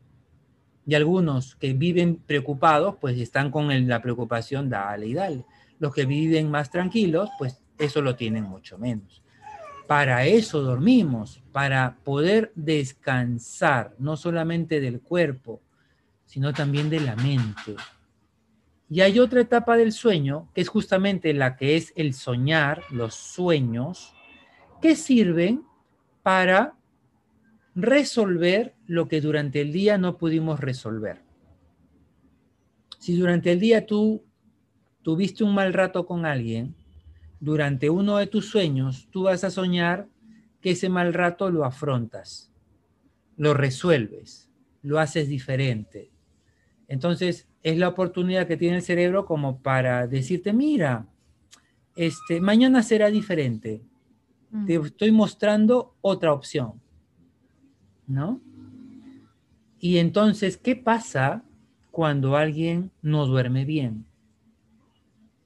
Y algunos que viven preocupados, pues están con la preocupación, dale y dale los que viven más tranquilos, pues eso lo tienen mucho menos. Para eso dormimos, para poder descansar, no solamente del cuerpo, sino también de la mente. Y hay otra etapa del sueño, que es justamente la que es el soñar, los sueños, que sirven para resolver lo que durante el día no pudimos resolver. Si durante el día tú tuviste un mal rato con alguien, durante uno de tus sueños tú vas a soñar que ese mal rato lo afrontas, lo resuelves, lo haces diferente. Entonces es la oportunidad que tiene el cerebro como para decirte, mira, este, mañana será diferente. Te mm. estoy mostrando otra opción. ¿No? Y entonces, ¿qué pasa cuando alguien no duerme bien?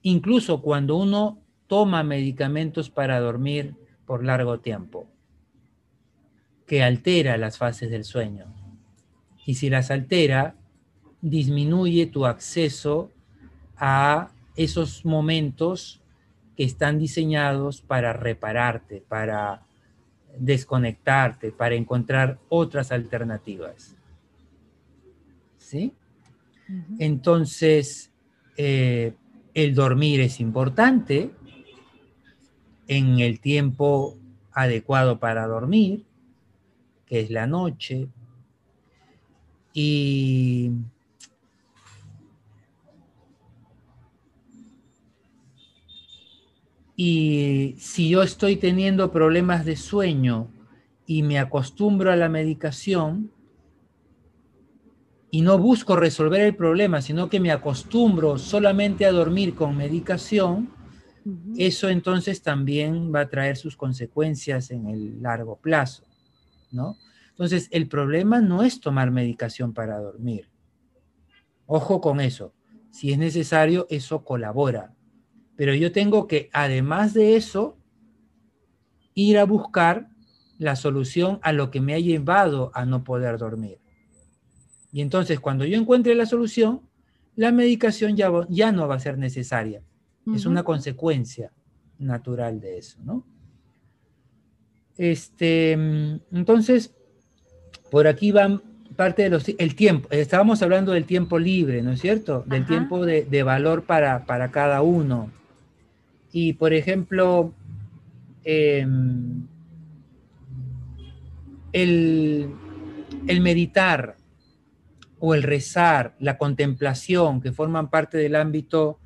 Incluso cuando uno toma medicamentos para dormir por largo tiempo, que altera las fases del sueño. Y si las altera, disminuye tu acceso a esos momentos que están diseñados para repararte, para desconectarte, para encontrar otras alternativas. ¿Sí? Entonces, eh, el dormir es importante en el tiempo adecuado para dormir, que es la noche. Y si yo estoy teniendo problemas de sueño y me acostumbro a la medicación y no busco resolver el problema, sino que me acostumbro solamente a dormir con medicación, eso entonces también va a traer sus consecuencias en el largo plazo, ¿no? Entonces, el problema no es tomar medicación para dormir. Ojo con eso. Si es necesario, eso colabora. Pero yo tengo que, además de eso, ir a buscar la solución a lo que me ha llevado a no poder dormir. Y entonces, cuando yo encuentre la solución, la medicación ya, ya no va a ser necesaria. Es una consecuencia natural de eso, ¿no? Este, entonces, por aquí van parte de los... El tiempo, estábamos hablando del tiempo libre, ¿no es cierto? Del tiempo de, de valor para, para, cada uno. Y por ejemplo, em, el, meditar o el rezar, la contemplación, que forman parte del ámbito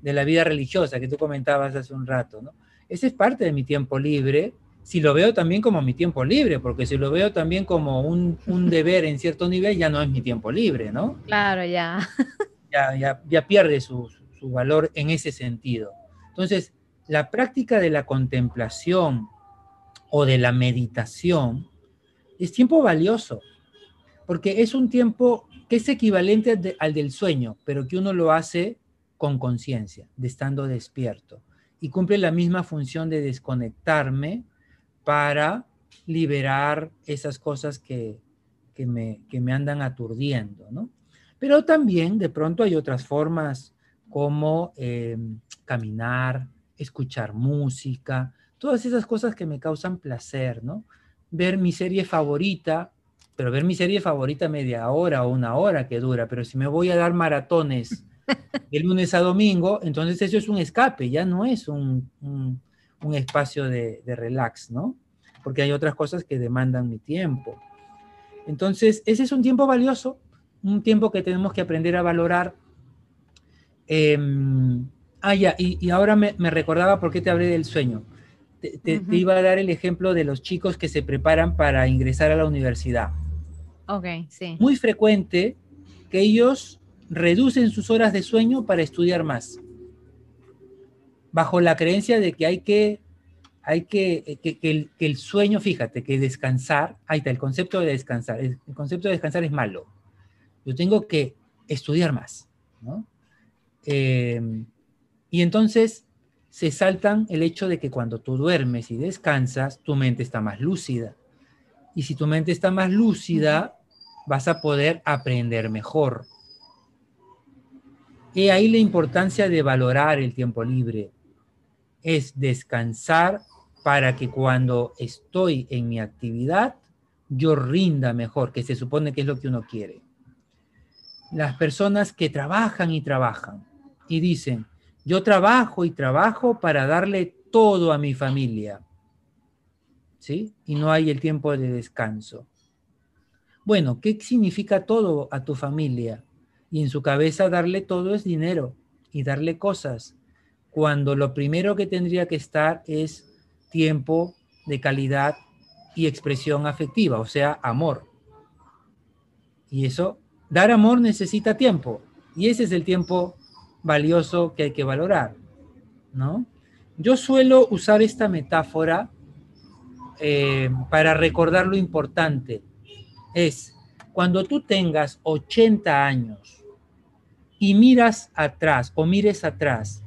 de la vida religiosa que tú comentabas hace un rato, ¿no? Ese es parte de mi tiempo libre, si lo veo también como mi tiempo libre, porque si lo veo también como un, deber en cierto nivel, ya no es mi tiempo libre, ¿no? Claro, ya. Ya, ya, pierde su, su valor en ese sentido. Entonces, la práctica de la contemplación o de la meditación es tiempo valioso, porque es un tiempo que es equivalente al del sueño, pero que uno lo hace con conciencia, de estando despierto, y cumple la misma función de desconectarme para liberar esas cosas que, me, me andan aturdiendo, ¿no? Pero también de pronto hay otras formas como eh, caminar, escuchar música, todas esas cosas que me causan placer, ¿no? Ver mi serie favorita, pero ver mi serie favorita media hora o una hora que dura, pero si me voy a dar maratones [laughs] de lunes a domingo, entonces eso es un escape, ya no es un, espacio de, de relax, ¿no? Porque hay otras cosas que demandan mi tiempo. Entonces, ese es un tiempo valioso, un tiempo que tenemos que aprender a valorar. Eh, Ah, ya, y, ahora me, recordaba por qué te hablé del sueño. Te, iba a dar el ejemplo de los chicos que se preparan para ingresar a la universidad. Ok, sí. Muy frecuente que ellos reducen sus horas de sueño para estudiar más. Bajo la creencia de que hay que, hay que, que, el, sueño, fíjate, que descansar, ahí está, el concepto de descansar. El, concepto de descansar es malo. Yo tengo que estudiar más, ¿no? Eh, y entonces se saltan el hecho de que cuando tú duermes y descansas, tu mente está más lúcida. Y si tu mente está más lúcida, vas a poder aprender mejor. Y ahí la importancia de valorar el tiempo libre. Es descansar para que cuando estoy en mi actividad, yo rinda mejor, que se supone que es lo que uno quiere. las personas que trabajan y trabajan y dicen, yo trabajo y trabajo para darle todo a mi familia. ¿Sí? Y no hay el tiempo de descanso. Bueno, ¿qué significa todo a tu familia? Y en su cabeza darle todo es dinero y darle cosas, cuando lo primero que tendría que estar es tiempo de calidad y expresión afectiva, o sea, amor. Y eso, dar amor necesita tiempo, y ese es el tiempo valioso que hay que valorar, ¿no? Yo suelo usar esta metáfora eh, para recordar lo importante. Es cuando tú tengas 80 años y miras atrás o mires atrás,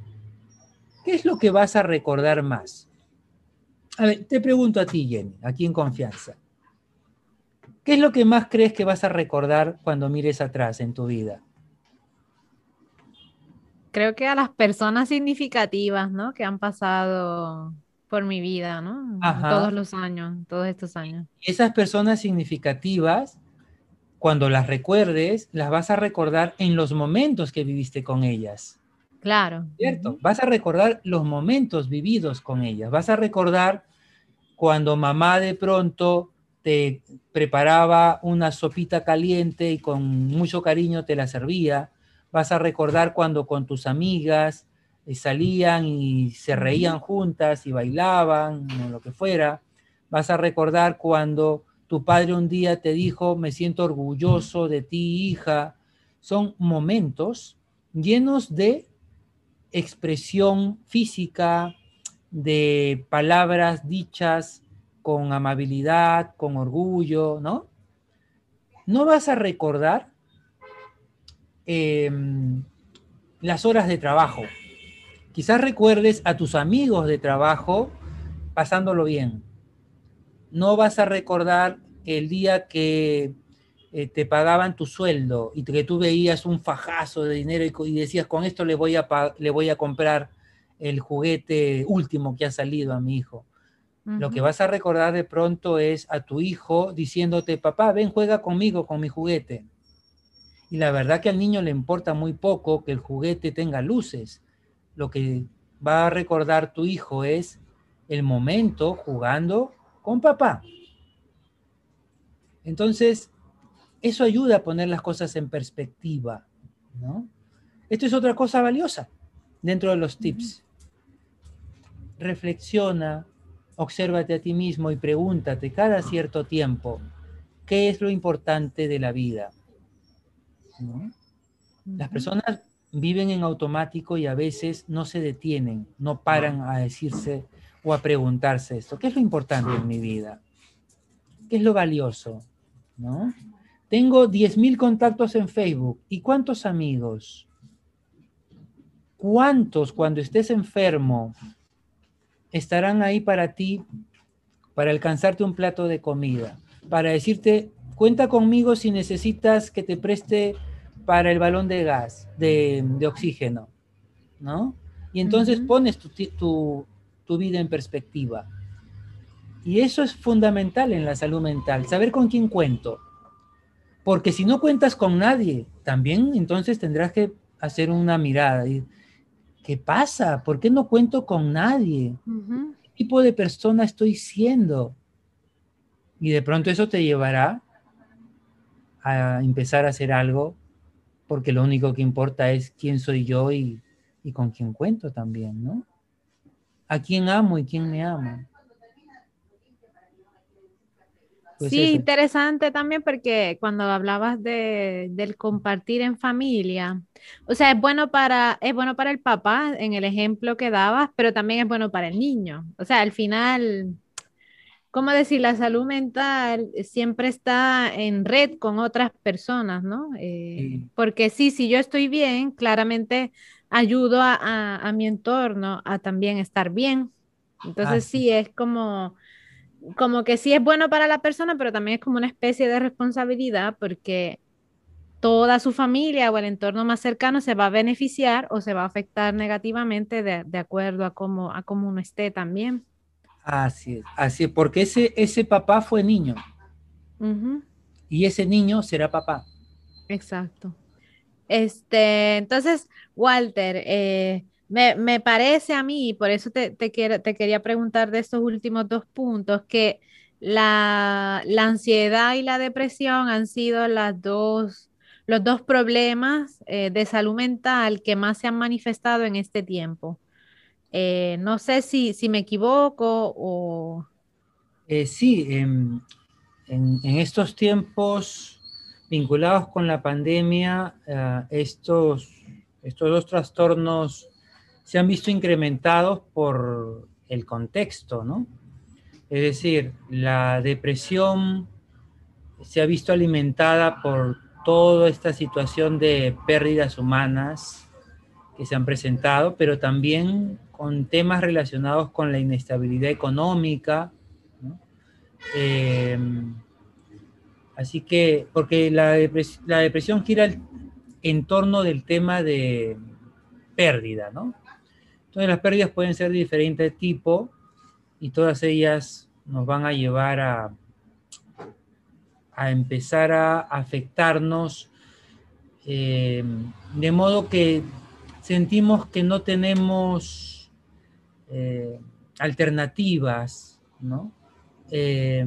¿qué es lo que vas a recordar más? A ver, te pregunto a ti, Jenny, aquí en confianza. ¿Qué es lo que más crees que vas a recordar cuando mires atrás en tu vida? creo que a las personas significativas, ¿no? Que han pasado por mi vida, ¿no? Todos los años, todos estos años. Esas personas significativas, cuando las recuerdes, las vas a recordar en los momentos que viviste con ellas. Claro. ¿Cierto? Vas a recordar los momentos vividos con ellas. Vas a recordar cuando mamá de pronto te preparaba una sopita caliente y con mucho cariño te la servía vas a recordar cuando con tus amigas eh, salían y se reían juntas y bailaban, o lo que fuera. Vas a recordar cuando tu padre un día te dijo, me siento orgulloso de ti, hija. Son momentos llenos de expresión física, de palabras dichas con amabilidad, con orgullo, ¿no? No vas a recordar Em, las horas de trabajo. Quizás recuerdes a tus amigos de trabajo pasándolo bien. No vas a recordar el día que eh, te pagaban tu sueldo y que tú veías un fajazo de dinero y, decías, con esto le voy, a le voy a comprar el juguete último que ha salido a mi hijo. Lo que vas a recordar de pronto es a tu hijo diciéndote, papá, ven, juega conmigo con mi juguete. Y la verdad que al niño le importa muy poco que el juguete tenga luces. Lo que va a recordar tu hijo es el momento jugando con papá. Entonces, eso ayuda a poner las cosas en perspectiva, ¿no? Esto es otra cosa valiosa dentro de los tips. Reflexiona, obsérvate a ti mismo y pregúntate cada cierto tiempo, ¿qué es lo importante de la vida? Las personas viven en automático y a veces no se detienen, no paran a decirse o a preguntarse esto. ¿Qué es lo importante en mi vida? ¿Qué es lo valioso? ¿No? Tengo 10.000 contactos en Facebook. ¿Y cuántos amigos? ¿Cuántos cuando estés enfermo estarán ahí para ti, para alcanzarte un plato de comida, para decirte, Cuenta conmigo si necesitas que te preste para el balón de gas, de, oxígeno, ¿no? Y entonces pones tu, tu vida en perspectiva. Y eso es fundamental en la salud mental, saber con quién cuento. Porque si no cuentas con nadie, también entonces tendrás que hacer una mirada. Y, ¿Qué pasa? ¿Por qué no cuento con nadie? ¿Qué tipo de persona estoy siendo? Y de pronto eso te llevará a empezar a hacer algo, porque lo único que importa es quién soy yo y, con quién cuento también, ¿no? A quién amo y quién me ama. Pues sí, interesante también porque cuando hablabas de, del compartir en familia, o sea, es bueno para, es bueno para el papá en el ejemplo que dabas, pero también es bueno para el niño. O sea, al final ¿cómo decir? La salud mental siempre está en red con otras personas, ¿no? Eh, porque sí, si yo estoy bien, claramente ayudo a, mi entorno a también estar bien. Entonces sí, es como, como que sí es bueno para la persona, pero también es como una especie de responsabilidad porque toda su familia o el entorno más cercano se va a beneficiar o se va a afectar negativamente de, acuerdo a cómo, a cómo uno esté también. Así es, así es, porque ese, ese papá fue niño. Y ese niño será papá. Exacto. Este, entonces, Walter, eh, me, parece a mí, y por eso te, te, te quería preguntar de estos últimos dos puntos, que la, ansiedad y la depresión han sido las dos, los dos problemas eh, de salud mental que más se han manifestado en este tiempo. Eh, no sé si, si, me equivoco o... sí, en, en, estos tiempos vinculados con la pandemia, estos, estos dos trastornos se han visto incrementados por el contexto, ¿no? Es decir, la depresión se ha visto alimentada por toda esta situación de pérdidas humanas que se han presentado, pero también con temas relacionados con la inestabilidad económica. Eh, así que, porque la, depresión gira en torno del tema de pérdida, ¿no? Entonces las pérdidas pueden ser de diferente tipo y todas ellas nos van a llevar a, a empezar a afectarnos eh, de modo que sentimos que no tenemos eh, alternativas, ¿no? Eh,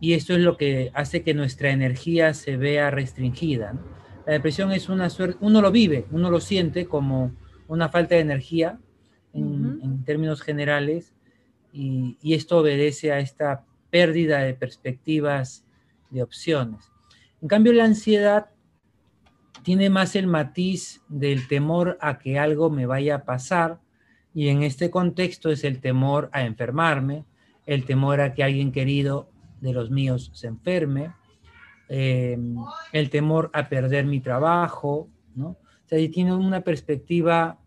y esto es lo que hace que nuestra energía se vea restringida. La depresión es una suerte, uno lo vive, uno lo siente como una falta de energía, en, términos generales, y, esto obedece a esta pérdida de perspectivas, de opciones. En cambio, la ansiedad tiene más el matiz del temor a que algo me vaya a pasar, y en este contexto es el temor a enfermarme, el temor a que alguien querido de los míos se enferme, em, el temor a perder mi trabajo, ¿no? O sea, tiene una perspectiva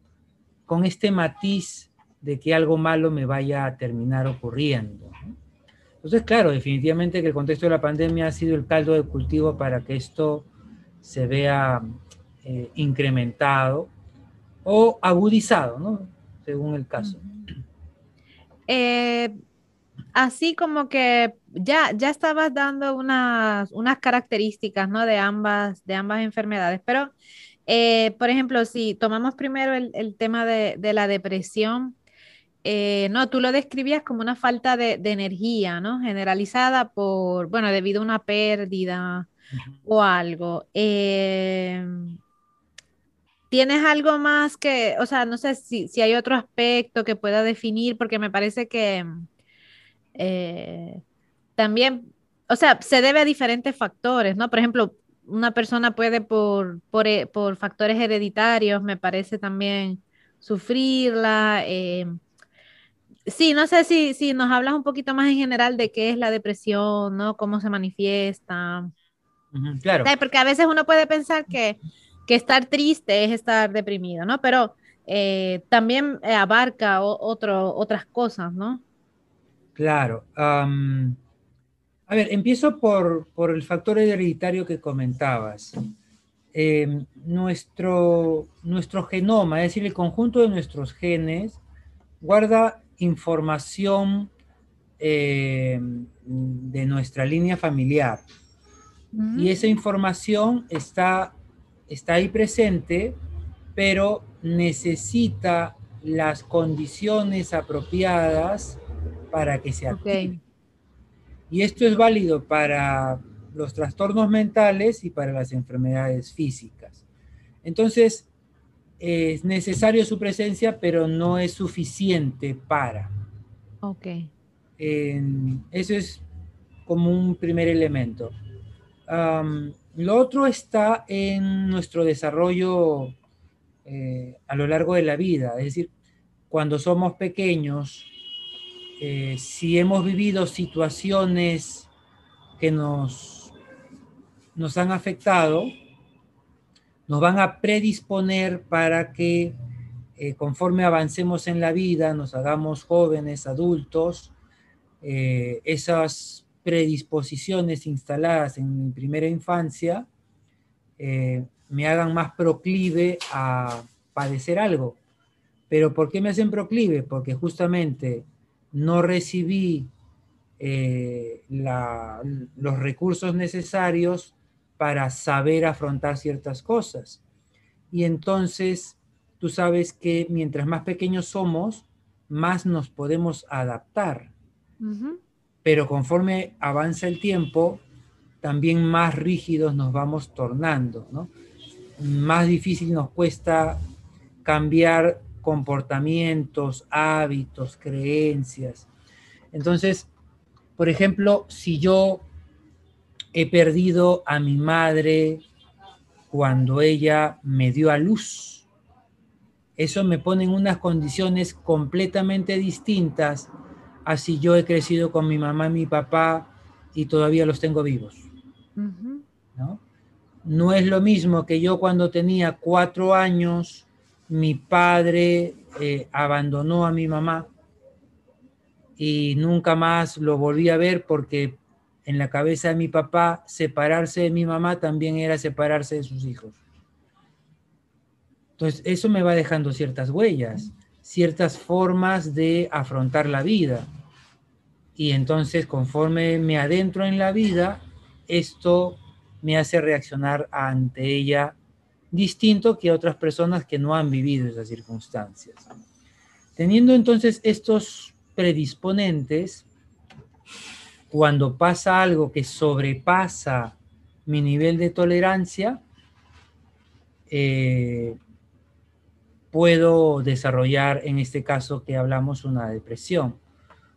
con este matiz de que algo malo me vaya a terminar ocurriendo. Entonces, claro, definitivamente que el contexto de la pandemia ha sido el caldo de cultivo para que esto se vea eh, incrementado o agudizado, ¿no? Según el caso. Eh, así como que ya, ya estabas dando unas, unas características, ¿no? De ambas, de ambas enfermedades, pero eh, por ejemplo, si tomamos primero el, tema de, la depresión, no, tú lo describías como una falta de, energía, ¿no? Generalizada por, bueno, debido a una pérdida o algo. Eh, ¿Tienes algo más que, o sea, no sé si, hay otro aspecto que pueda definir, porque me parece que también, o sea, se debe a diferentes factores, ¿no? Por ejemplo, una persona puede por, eh, por, factores hereditarios, me parece también sufrirla. Eh, sí, no sé si, si nos hablas un poquito más en general de qué es la depresión, ¿no? Cómo se manifiesta. Claro. Porque a veces uno puede pensar que, estar triste es estar deprimido, ¿no? Pero eh, también abarca otro, otras cosas, ¿no? Claro. A ver, empiezo por, el factor hereditario que comentabas. Eh, nuestro, nuestro genoma, es decir, el conjunto de nuestros genes, guarda información eh, de nuestra línea familiar. Mm. Y esa información está, está ahí presente, pero necesita las condiciones apropiadas para que se active. Y esto es válido para los trastornos mentales y para las enfermedades físicas. Entonces, es necesario su presencia, pero no es suficiente para. Ok. eso es como un primer elemento. Lo otro está en nuestro desarrollo eh, a lo largo de la vida, es decir, cuando somos pequeños, eh, si hemos vivido situaciones que nos, nos han afectado, nos van a predisponer para que eh, conforme avancemos en la vida, nos hagamos jóvenes, adultos, esas predisposiciones instaladas en mi primera infancia me hagan más proclive a padecer algo. Pero ¿por qué me hacen proclive? Porque justamente no recibí eh, los recursos necesarios para saber afrontar ciertas cosas. y entonces tú sabes que mientras más pequeños somos, más nos podemos adaptar. Pero conforme avanza el tiempo, también más rígidos nos vamos tornando, ¿no? Más difícil nos cuesta cambiar comportamientos, hábitos, creencias. Entonces, por ejemplo, si yo he perdido a mi madre cuando ella me dio a luz, eso me pone en unas condiciones completamente distintas a si yo he crecido con mi mamá y mi papá y todavía los tengo vivos. ¿no? no es lo mismo que yo cuando tenía cuatro años, mi padre eh, abandonó a mi mamá y nunca más lo volví a ver porque en la cabeza de mi papá separarse de mi mamá también era separarse de sus hijos. Entonces, eso me va dejando ciertas huellas, ciertas formas de afrontar la vida. Y entonces, conforme me adentro en la vida, esto me hace reaccionar ante ella distinto que otras personas que no han vivido esas circunstancias. Teniendo entonces estos predisponentes, cuando pasa algo que sobrepasa mi nivel de tolerancia, eh, puedo desarrollar, en este caso que hablamos, una depresión,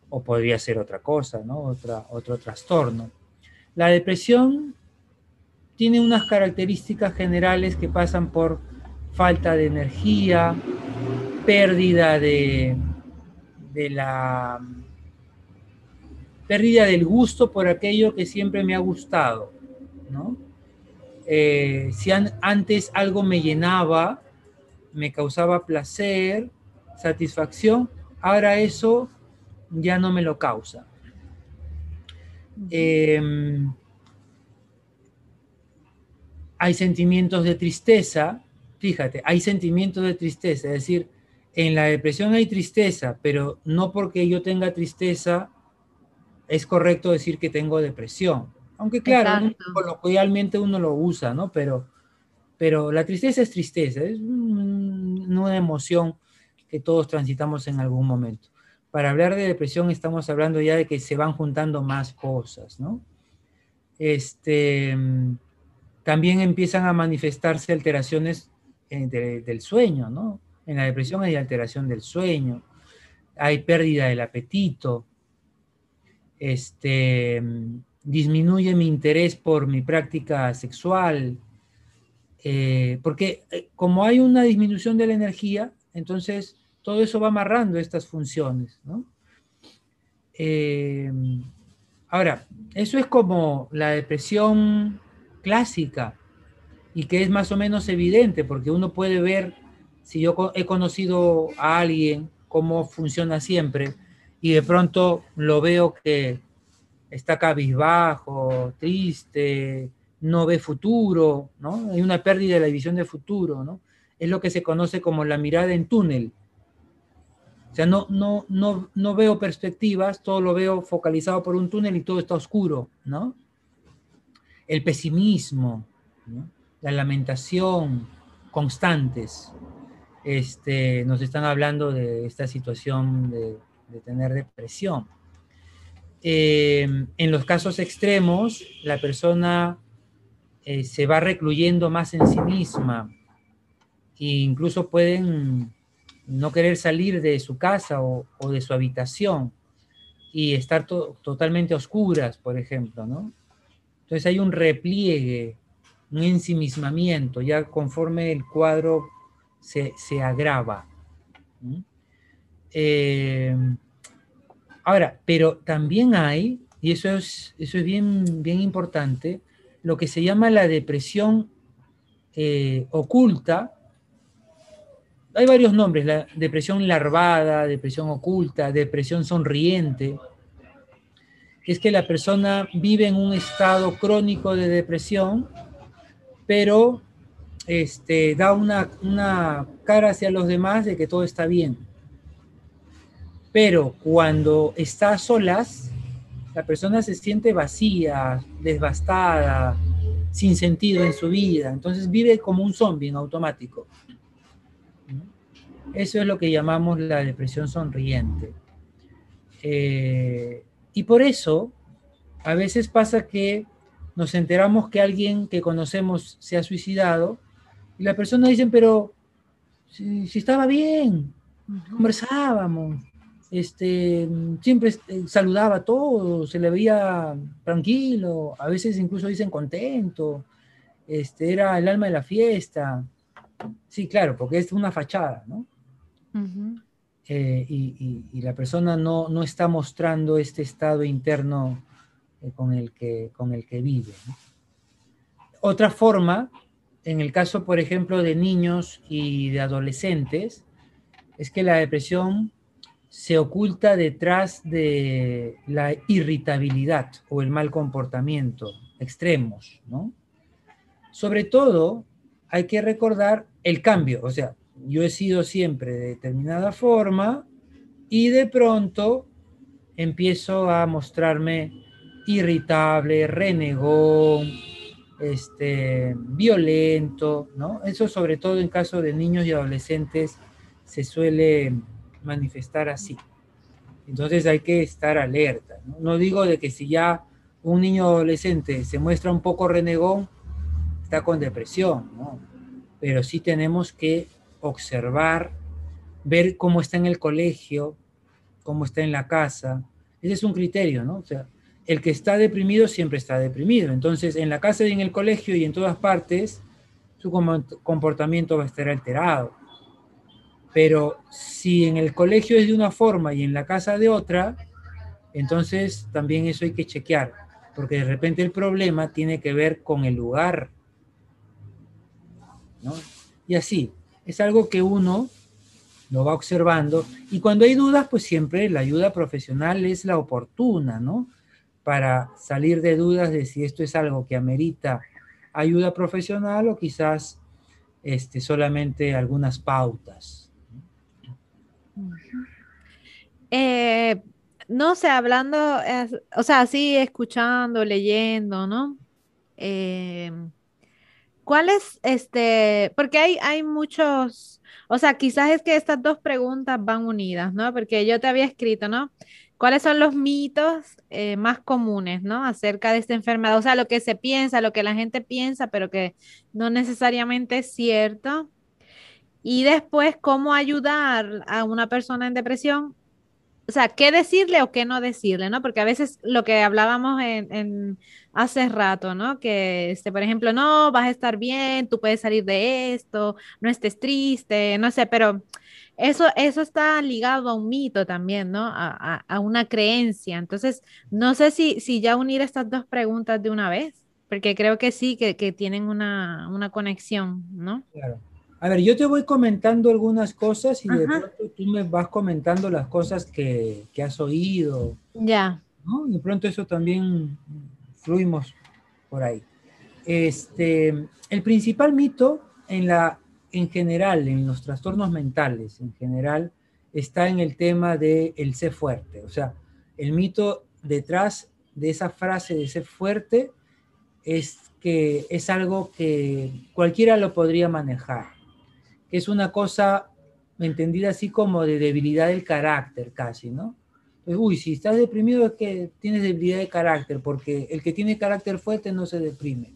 o podría ser otra cosa, ¿no? Otra, otro trastorno. La depresión tiene unas características generales que pasan por falta de energía, pérdida de, de la pérdida del gusto por aquello que siempre me ha gustado, ¿no? Eh, si antes algo me llenaba, me causaba placer, satisfacción, ahora eso ya no me lo causa. Em, hay sentimientos de tristeza, fíjate, hay sentimientos de tristeza, es decir, en la depresión hay tristeza, pero no porque yo tenga tristeza es correcto decir que tengo depresión. Aunque claro, coloquialmente uno lo usa, ¿no? Pero, pero la tristeza es tristeza, es una emoción que todos transitamos en algún momento. Para hablar de depresión estamos hablando ya de que se van juntando más cosas, ¿no? Este, también empiezan a manifestarse alteraciones del sueño, ¿no? En la depresión hay alteración del sueño, hay pérdida del apetito, este, disminuye mi interés por mi práctica sexual, eh, porque eh, como hay una disminución de la energía, entonces todo eso va amarrando estas funciones, ¿no? ahora, eso es como la depresión clásica y que es más o menos evidente porque uno puede ver, si yo he conocido a alguien, cómo funciona siempre y de pronto lo veo que está cabizbajo, triste, no ve futuro, ¿no? Hay una pérdida de la visión de futuro, ¿no? Es lo que se conoce como la mirada en túnel. O sea, no, no, no, no veo perspectivas, todo lo veo focalizado por un túnel y todo está oscuro, ¿no? el pesimismo, la lamentación constantes, este, nos están hablando de esta situación de, tener depresión. Em, en los casos extremos, la persona eh, se va recluyendo más en sí misma e incluso pueden no querer salir de su casa o, de su habitación y estar totalmente oscuras, por ejemplo, ¿no? Entonces hay un repliegue, un ensimismamiento, ya conforme el cuadro se, agrava. Eh, ahora, pero también hay, y eso es, eso es bien, bien importante, lo que se llama la depresión eh, oculta. Hay varios nombres, la depresión larvada, depresión oculta, depresión sonriente es que la persona vive en un estado crónico de depresión, pero este, da una, una cara hacia los demás de que todo está bien. Pero cuando está a solas, la persona se siente vacía, devastada, sin sentido en su vida. Entonces vive como un zombie en automático. Eso es lo que llamamos la depresión sonriente. Eh, y por eso, a veces pasa que nos enteramos que alguien que conocemos se ha suicidado y la persona dice, pero si, estaba bien, conversábamos, este, siempre eh, saludaba a todos, se le veía tranquilo, a veces incluso dicen contento, este, era el alma de la fiesta. Sí, claro, porque es una fachada, ¿no? Eh, y, la persona no, no, está mostrando este estado interno eh, con el que, con el que vive. Otra forma, en el caso, por ejemplo, de niños y de adolescentes, es que la depresión se oculta detrás de la irritabilidad o el mal comportamiento extremos, ¿no? Sobre todo, hay que recordar el cambio, o sea, yo he sido siempre de determinada forma y de pronto empiezo a mostrarme irritable, renegón, este, violento, ¿no? Eso sobre todo en caso de niños y adolescentes se suele manifestar así. Entonces hay que estar alerta. ¿no? digo de que si ya un niño adolescente se muestra un poco renegón, está con depresión. Pero sí tenemos que observar, ver cómo está en el colegio, cómo está en la casa. Ese es un criterio, ¿no? O sea, el que está deprimido siempre está deprimido. Entonces, en la casa y en el colegio y en todas partes, su comportamiento va a estar alterado. Pero si en el colegio es de una forma y en la casa de otra, entonces también eso hay que chequear, porque de repente el problema tiene que ver con el lugar. Y así, es algo que uno lo va observando y cuando hay dudas, pues siempre la ayuda profesional es la oportuna, ¿no? para salir de dudas de si esto es algo que amerita ayuda profesional o quizás este, solamente algunas pautas. Eh, no sé, hablando, o sea, así escuchando, leyendo, ¿no? Eh, ¿Cuál es este? Porque hay, hay muchos, o sea, quizás es que estas dos preguntas van unidas, ¿no? Porque yo te había escrito, ¿no? ¿Cuáles son los mitos eh, más comunes, ¿no? Acerca de esta enfermedad, o sea, lo que se piensa, lo que la gente piensa, pero que no necesariamente es cierto. Y después, cómo ayudar a una persona en depresión, o sea, qué decirle o qué no decirle, ¿no? Porque a veces lo que hablábamos en, hace rato, ¿no? Que, este, por ejemplo, no, vas a estar bien, tú puedes salir de esto, no estés triste, no sé, pero eso, eso está ligado a un mito también, ¿no? A, una creencia. Entonces, no sé si, si ya unir estas dos preguntas de una vez, porque creo que sí, que, tienen una, conexión, ¿no? Claro. A ver, yo te voy comentando algunas cosas y de pronto tú me vas comentando las cosas que, has oído. Ya. ¿no? De pronto eso también fluimos por ahí. Este, el principal mito en la en general, en los trastornos mentales, en general, está en el tema de el ser fuerte. O sea, el mito detrás de esa frase de ser fuerte es que es algo que cualquiera lo podría manejar, que es una cosa entendida así como de debilidad del carácter casi, ¿no? uy, si estás deprimido es que tienes debilidad de carácter, porque el que tiene carácter fuerte no se deprime.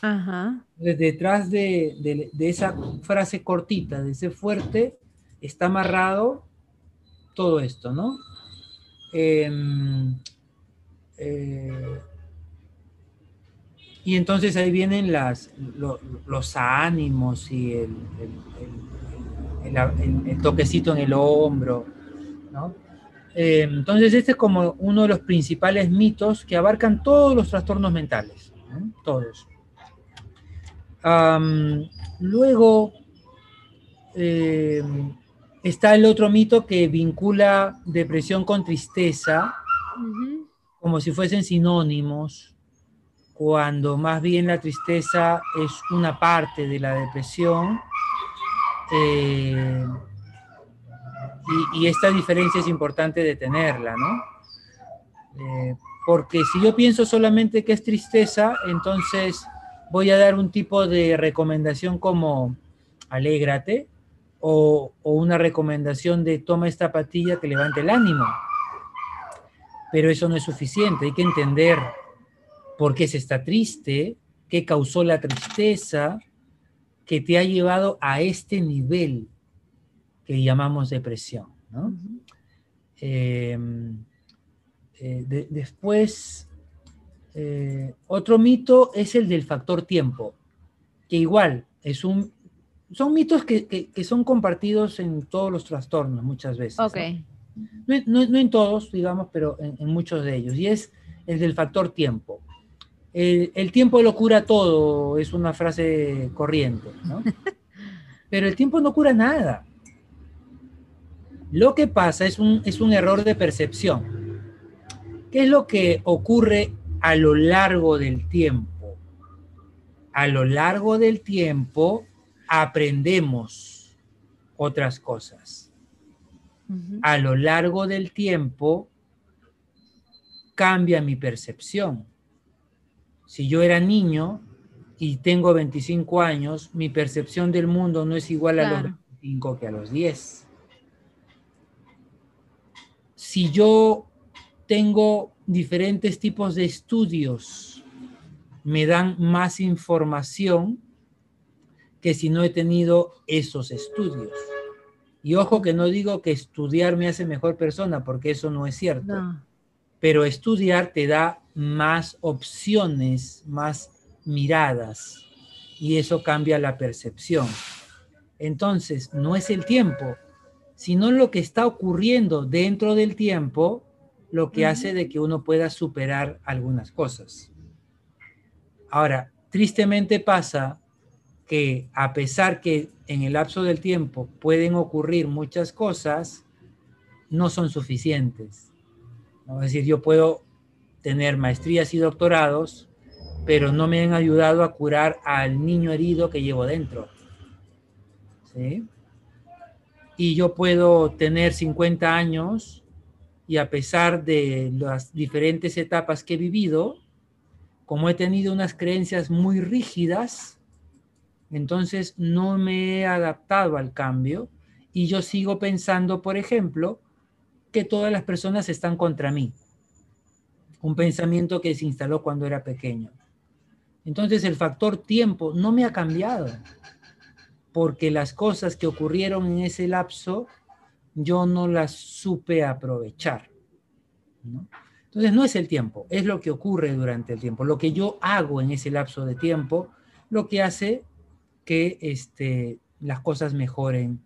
Ajá. Detrás de, esa frase cortita, de ese fuerte, está amarrado todo esto, ¿no? Em, eh, y entonces ahí vienen las, los ánimos y el, el, toquecito en el hombro, ¿no? Em, entonces este es como uno de los principales mitos que abarcan todos los trastornos mentales, todos. Luego eh, está el otro mito que vincula depresión con tristeza, como si fuesen sinónimos, cuando más bien la tristeza es una parte de la depresión. Eh, y, esta diferencia es importante de tenerla, ¿no? Eh, porque si yo pienso solamente que es tristeza, entonces voy a dar un tipo de recomendación como alégrate o, o una recomendación de toma esta patilla que levante el ánimo. Pero eso no es suficiente, hay que entender por qué se está triste, qué causó la tristeza que te ha llevado a este nivel que llamamos depresión. ¿no? Em, eh, después, eh, otro mito es el del factor tiempo, que igual es un, son mitos que, son compartidos en todos los trastornos muchas veces. ¿no? en todos, digamos, pero en, muchos de ellos. Y es el del factor tiempo. El, el, tiempo lo cura todo, es una frase corriente, ¿no? [laughs] Pero el tiempo no cura nada. Lo que pasa es un, es un error de percepción. ¿Qué es lo que ocurre a lo largo del tiempo? A lo largo del tiempo aprendemos otras cosas. A lo largo del tiempo cambia mi percepción. Si yo era niño y tengo 25 años, mi percepción del mundo no es igual a los 25 que a los 10 si yo tengo diferentes tipos de estudios, me dan más información que si no he tenido esos estudios. Y ojo que no digo que estudiar me hace mejor persona, porque eso no es cierto. Pero estudiar te da más opciones, más miradas, y eso cambia la percepción. Entonces, no es el tiempo, sino lo que está ocurriendo dentro del tiempo, lo que hace de que uno pueda superar algunas cosas. Ahora, tristemente pasa que a pesar que en el lapso del tiempo pueden ocurrir muchas cosas, no son suficientes. Es decir, yo puedo tener maestrías y doctorados, pero no me han ayudado a curar al niño herido que llevo dentro. ¿Sí? y yo puedo tener 50 años y a pesar de las diferentes etapas que he vivido, como he tenido unas creencias muy rígidas, entonces no me he adaptado al cambio y yo sigo pensando, por ejemplo, que todas las personas están contra mí. Un pensamiento que se instaló cuando era pequeño. Entonces el factor tiempo no me ha cambiado porque las cosas que ocurrieron en ese lapso yo no las supe aprovechar. Entonces no es el tiempo, es lo que ocurre durante el tiempo, lo que yo hago en ese lapso de tiempo, lo que hace que este, las cosas mejoren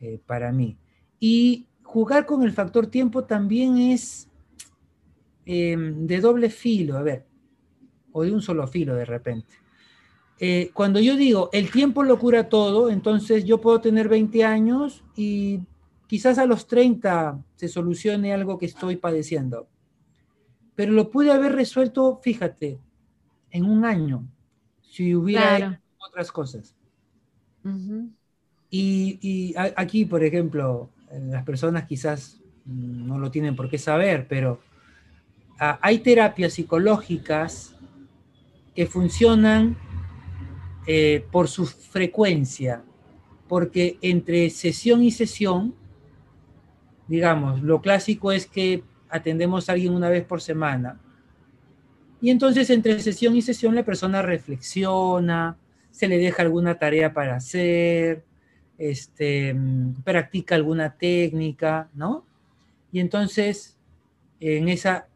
eh, para mí. Y jugar con el factor tiempo también es em, de doble filo, a ver, o de un solo filo de repente. Eh, cuando yo digo el tiempo lo cura todo, entonces yo puedo tener 20 años y quizás a los 30 se solucione algo que estoy padeciendo. Pero lo pude haber resuelto, fíjate, en un año, si hubiera hecho otras cosas. y, aquí, por ejemplo, las personas quizás no lo tienen por qué saber, pero ah, hay terapias psicológicas que funcionan eh, por su frecuencia, porque entre sesión y sesión, digamos, lo clásico es que atendemos a alguien una vez por semana. Y entonces entre sesión y sesión la persona reflexiona, se le deja alguna tarea para hacer, este, practica alguna técnica, ¿no? Y entonces, en, esa,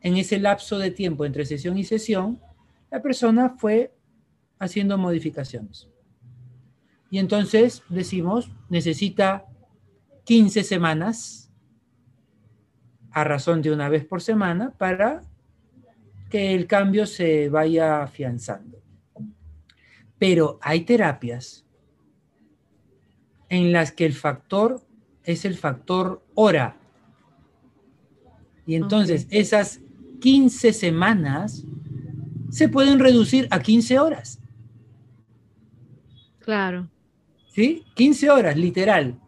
en ese lapso de tiempo entre sesión y sesión, la persona fue haciendo modificaciones. Y entonces decimos, necesita 15 semanas a razón de una vez por semana para que el cambio se vaya afianzando. Pero hay terapias en las que el factor es el factor hora. Y entonces esas 15 semanas se pueden reducir a 15 horas. Claro. ¿Sí? 15 horas, literal.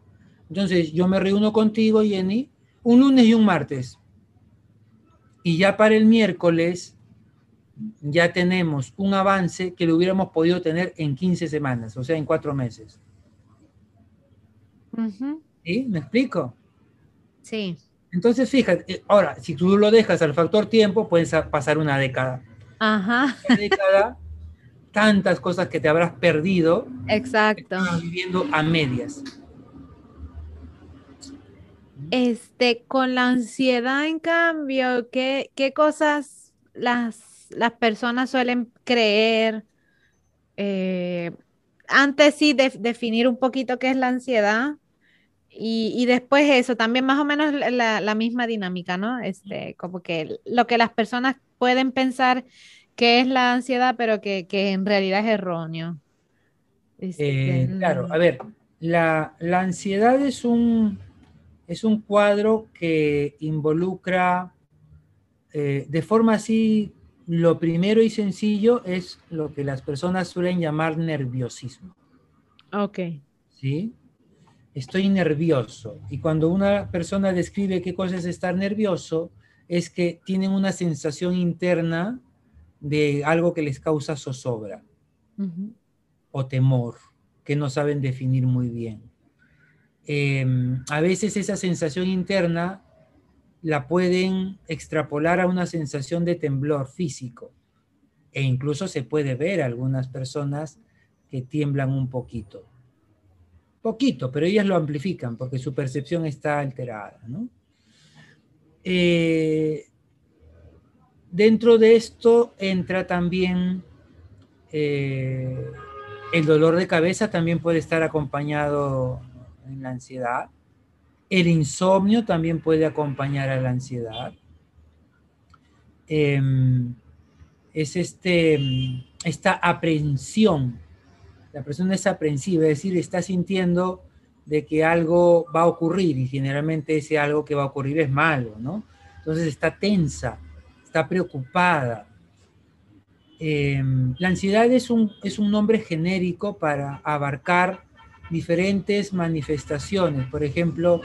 Entonces, yo me reúno contigo, Jenny, un lunes y un martes. Y ya para el miércoles ya tenemos un avance que lo hubiéramos podido tener en 15 semanas, o sea, en cuatro meses. ¿Sí? ¿Me explico? Sí. Entonces, fíjate, eh, ahora, si tú lo dejas al factor tiempo, puedes pasar una década. Ajá. Una década, tantas cosas que te habrás perdido. Exacto. Viviendo a medias. Este, con la ansiedad, en cambio, ¿qué, qué cosas las, las, personas suelen creer? Eh, antes sí, de, definir un poquito qué es la ansiedad. Y, y después eso, también más o menos la, la, misma dinámica, ¿no? Este, como que lo que las personas pueden pensar que es la ansiedad, pero que, que en realidad es erróneo. Este, eh, claro, a ver, la, la ansiedad es un, es un cuadro que involucra eh, de forma así, lo primero y sencillo es lo que las personas suelen llamar nerviosismo. Ok. ¿Sí? Estoy nervioso. Y cuando una persona describe qué cosa es estar nervioso, es que tienen una sensación interna de algo que les causa zozobra o temor, que no saben definir muy bien. Em, a veces esa sensación interna la pueden extrapolar a una sensación de temblor físico e incluso se puede ver algunas personas que tiemblan un poquito. Poquito, pero ellas lo amplifican porque su percepción está alterada. Eh, dentro de esto entra también eh, el dolor de cabeza, también puede estar acompañado en la ansiedad. El insomnio también puede acompañar a la ansiedad. Em, es este, esta aprehensión. La persona es aprensiva, es decir, está sintiendo de que algo va a ocurrir y generalmente ese algo que va a ocurrir es malo, ¿no? Entonces está tensa, está preocupada. Em, la ansiedad es un, es un nombre genérico para abarcar diferentes manifestaciones. Por ejemplo,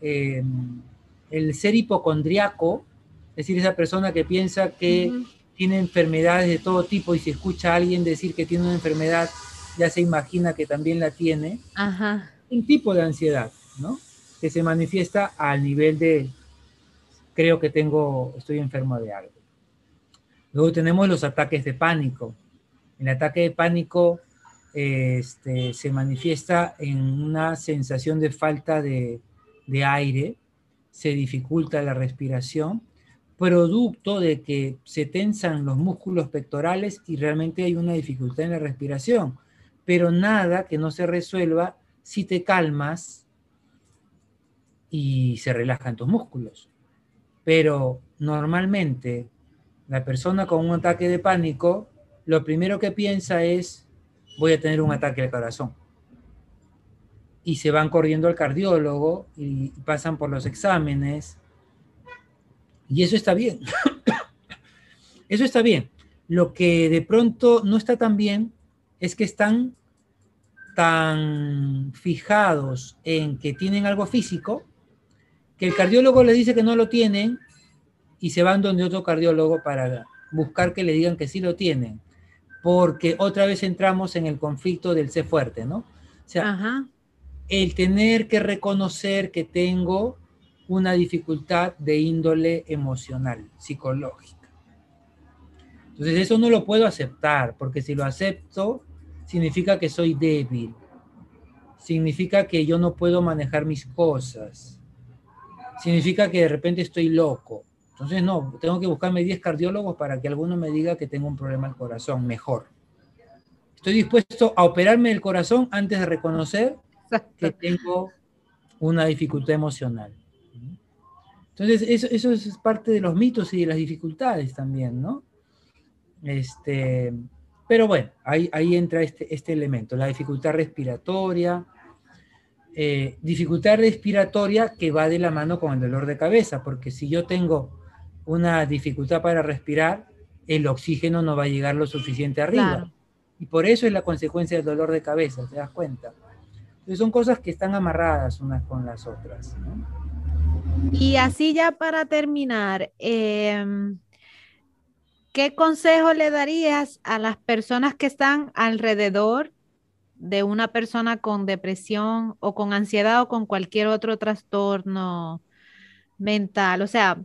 em, el ser hipocondriaco, es decir, esa persona que piensa que tiene enfermedades de todo tipo y si escucha a alguien decir que tiene una enfermedad, ya se imagina que también la tiene. Un tipo de ansiedad, ¿no? Que se manifiesta al nivel de, creo que tengo, estoy enfermo de algo. Luego tenemos los ataques de pánico. El ataque de pánico este, se manifiesta en una sensación de falta de, aire, se dificulta la respiración, producto de que se tensan los músculos pectorales y realmente hay una dificultad en la respiración, pero nada que no se resuelva si te calmas y se relajan tus músculos. Pero normalmente la persona con un ataque de pánico, lo primero que piensa es, voy a tener un ataque al corazón. Y se van corriendo al cardiólogo y pasan por los exámenes. Y eso está bien. [coughs] eso está bien. Lo que de pronto no está tan bien es que están tan fijados en que tienen algo físico que el cardiólogo les dice que no lo tienen y se van donde otro cardiólogo para buscar que le digan que sí lo tienen porque otra vez entramos en el conflicto del ser fuerte, ¿no? O sea, el tener que reconocer que tengo una dificultad de índole emocional, psicológica. Entonces eso no lo puedo aceptar, porque si lo acepto, significa que soy débil, significa que yo no puedo manejar mis cosas, significa que de repente estoy loco. Entonces, no, tengo que buscarme 10 cardiólogos para que alguno me diga que tengo un problema al corazón, mejor. Estoy dispuesto a operarme el corazón antes de reconocer que tengo una dificultad emocional. Entonces, eso, eso, es parte de los mitos y de las dificultades también, ¿no? Este, pero bueno, ahí, ahí entra este, este elemento, la dificultad respiratoria, eh, dificultad respiratoria que va de la mano con el dolor de cabeza, porque si yo tengo una dificultad para respirar, el oxígeno no va a llegar lo suficiente arriba. Y por eso es la consecuencia del dolor de cabeza, ¿te das cuenta? Entonces son cosas que están amarradas unas con las otras. Y así ya para terminar, em, ¿qué consejo le darías a las personas que están alrededor de una persona con depresión o con ansiedad o con cualquier otro trastorno mental? O sea,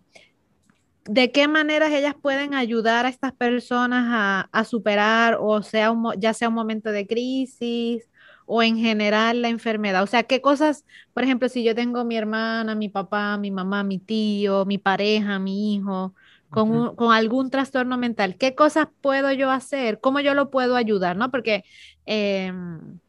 ¿de qué maneras ellas pueden ayudar a estas personas a, superar o sea ya sea un momento de crisis o en general la enfermedad? O sea, ¿qué cosas, por ejemplo, si yo tengo mi hermana, mi papá, mi mamá, mi tío, mi pareja, mi hijo, con, algún trastorno mental, ¿qué cosas puedo yo hacer? ¿Cómo yo lo puedo ayudar? ¿No? Porque em,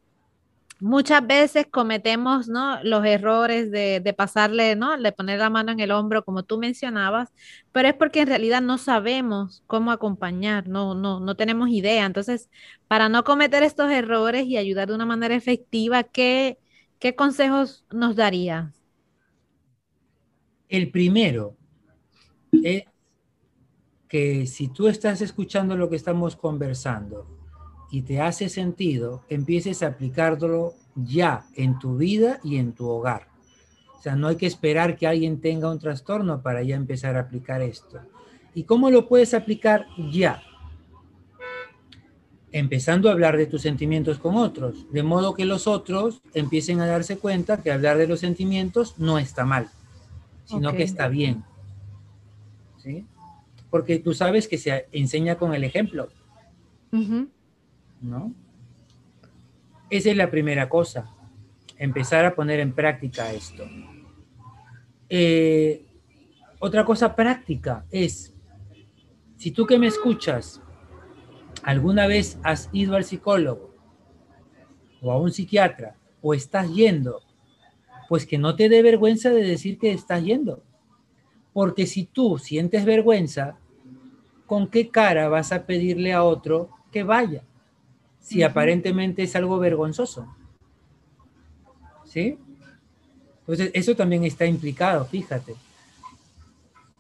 muchas veces cometemos ¿no? los errores de, de, pasarle, ¿no? de poner la mano en el hombro, como tú mencionabas, pero es porque en realidad no sabemos cómo acompañar, no, no, no tenemos idea. Entonces, para no cometer estos errores y ayudar de una manera efectiva, ¿qué, qué consejos nos darías? El primero es que si tú estás escuchando lo que estamos conversando, y te hace sentido, empieces a aplicarlo ya en tu vida y en tu hogar. O sea, no hay que esperar que alguien tenga un trastorno para ya empezar a aplicar esto. ¿Y cómo lo puedes aplicar ya? Empezando a hablar de tus sentimientos con otros, de modo que los otros empiecen a darse cuenta que hablar de los sentimientos no está mal, sino que está bien. ¿Sí? Porque tú sabes que se enseña con el ejemplo. ¿no? Esa es la primera cosa, empezar a poner en práctica esto. Eh, otra cosa práctica es, si tú que me escuchas, alguna vez has ido al psicólogo o a un psiquiatra o estás yendo, pues que no te dé vergüenza de decir que estás yendo. Porque si tú sientes vergüenza, ¿con qué cara vas a pedirle a otro que vaya? si aparentemente es algo vergonzoso? ¿Sí? Entonces, eso también está implicado, fíjate.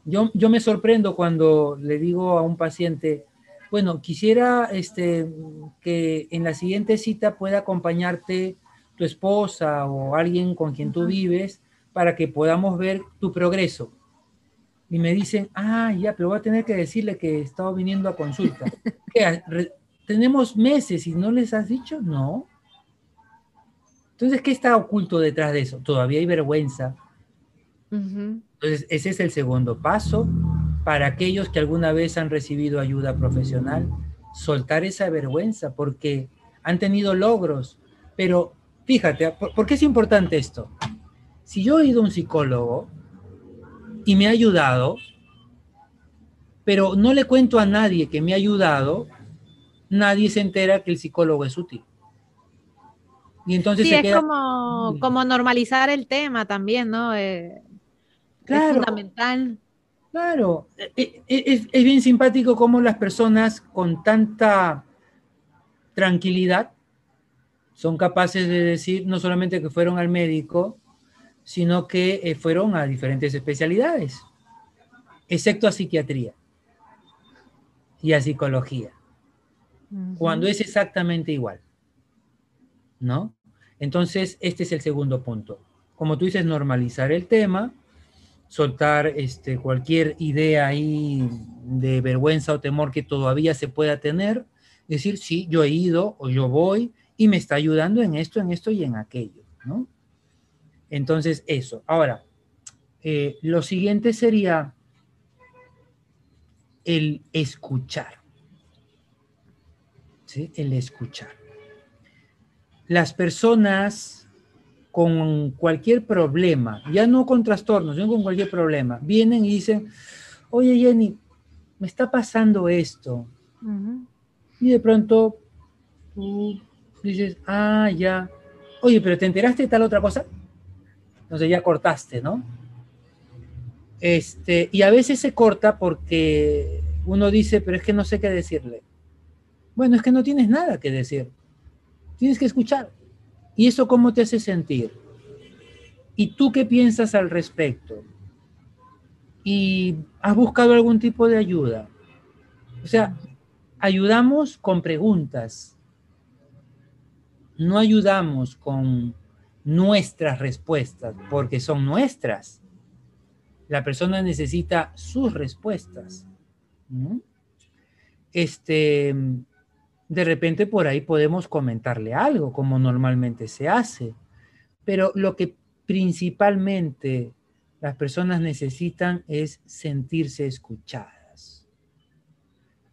Yo, yo me sorprendo cuando le digo a un paciente, bueno, quisiera este, que en la siguiente cita pueda acompañarte tu esposa o alguien con quien tú vives para que podamos ver tu progreso. Y me dicen, ah, ya, pero voy a tener que decirle que he estado viniendo a consulta. [laughs] tenemos meses y no les has dicho, no. Entonces, ¿qué está oculto detrás de eso? Todavía hay vergüenza. Entonces, ese es el segundo paso para aquellos que alguna vez han recibido ayuda profesional, soltar esa vergüenza porque han tenido logros. Pero fíjate, ¿por, qué es importante esto? Si yo he ido a un psicólogo y me ha ayudado, pero no le cuento a nadie que me ha ayudado, nadie se entera que el psicólogo es útil. Y entonces sí, es como, como normalizar el tema también, ¿no? Eh, claro, es fundamental. Claro, e, e, es, es, bien simpático cómo las personas con tanta tranquilidad son capaces de decir no solamente que fueron al médico, sino que eh, fueron a diferentes especialidades, excepto a psiquiatría y a psicología cuando es exactamente igual. ¿No? Entonces, este es el segundo punto. Como tú dices, normalizar el tema, soltar este, cualquier idea ahí de vergüenza o temor que todavía se pueda tener, decir, sí, yo he ido o yo voy y me está ayudando en esto, en esto y en aquello, ¿no? Entonces, eso. Ahora, eh, lo siguiente sería el escuchar el escuchar. Las personas con cualquier problema, ya no con trastornos, sino con cualquier problema, vienen y dicen, oye Jenny, me está pasando esto. Y de pronto tú dices, ah, ya. Oye, pero ¿te enteraste de tal otra cosa? Entonces ya cortaste, ¿no? Este, y a veces se corta porque uno dice, pero es que no sé qué decirle. Bueno, es que no tienes nada que decir. Tienes que escuchar. ¿Y eso cómo te hace sentir? ¿Y tú qué piensas al respecto? ¿Y has buscado algún tipo de ayuda? O sea, ayudamos con preguntas. No ayudamos con nuestras respuestas, porque son nuestras. La persona necesita sus respuestas. este, de repente por ahí podemos comentarle algo, como normalmente se hace. Pero lo que principalmente las personas necesitan es sentirse escuchadas.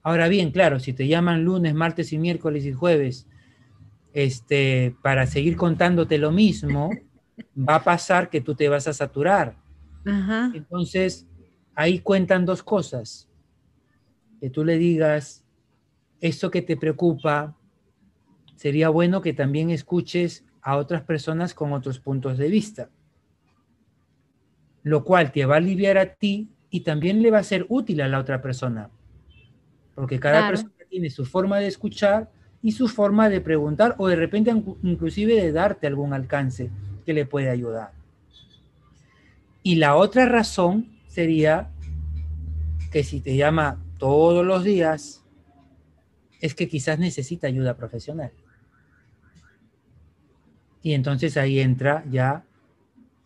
Ahora bien, claro, si te llaman lunes, martes y miércoles y jueves, este, para seguir contándote lo mismo, va a pasar que tú te vas a saturar. Entonces, ahí cuentan dos cosas. Que tú le digas, esto que te preocupa, sería bueno que también escuches a otras personas con otros puntos de vista, lo cual te va a aliviar a ti y también le va a ser útil a la otra persona, porque cada persona tiene su forma de escuchar y su forma de preguntar o de repente inclusive de darte algún alcance que le puede ayudar. Y la otra razón sería que si te llama todos los días, es que quizás necesita ayuda profesional. Y entonces ahí entra ya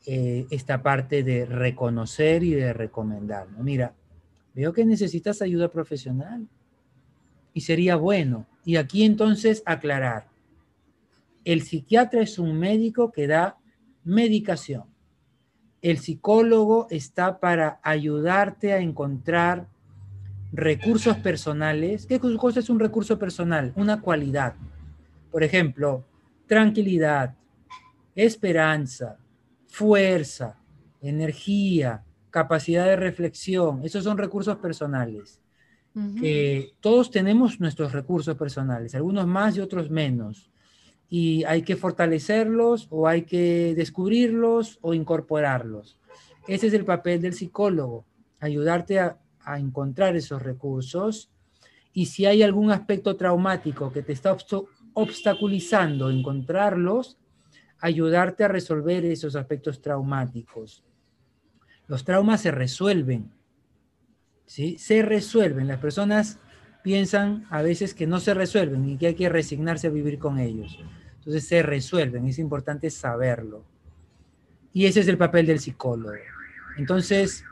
eh, esta parte de reconocer y de recomendar. Mira, veo que necesitas ayuda profesional y sería bueno. Y aquí entonces aclarar, el psiquiatra es un médico que da medicación. El psicólogo está para ayudarte a encontrar recursos personales. ¿Qué cosa es un recurso personal? Una cualidad. Por ejemplo, tranquilidad, esperanza, fuerza, energía, capacidad de reflexión. Esos son recursos personales. Que todos tenemos nuestros recursos personales, algunos más y otros menos. Y hay que fortalecerlos o hay que descubrirlos o incorporarlos. Ese es el papel del psicólogo, ayudarte a encontrar esos recursos y si hay algún aspecto traumático que te está obstaculizando encontrarlos, ayudarte a resolver esos aspectos traumáticos. Los traumas se resuelven, ¿sí? Se resuelven. Las personas piensan a veces que no se resuelven y que hay que resignarse a vivir con ellos. Entonces se resuelven, es importante saberlo. Y ese es el papel del psicólogo. Entonces,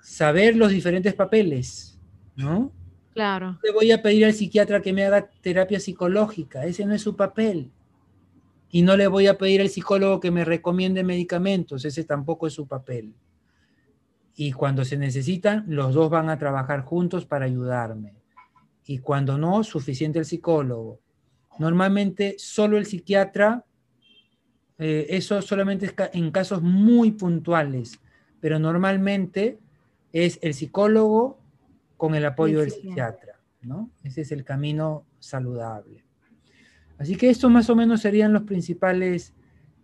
saber los diferentes papeles, ¿no? Claro. Le voy a pedir al psiquiatra que me haga terapia psicológica, ese no es su papel. Y no le voy a pedir al psicólogo que me recomiende medicamentos, ese tampoco es su papel. Y cuando se necesitan, los dos van a trabajar juntos para ayudarme. Y cuando no, suficiente el psicólogo. Normalmente solo el psiquiatra, eh, eso solamente es en casos muy puntuales, pero normalmente es el psicólogo con el apoyo del psiquiatra, ¿no? Ese es el camino saludable. Así que estos más o menos serían los principales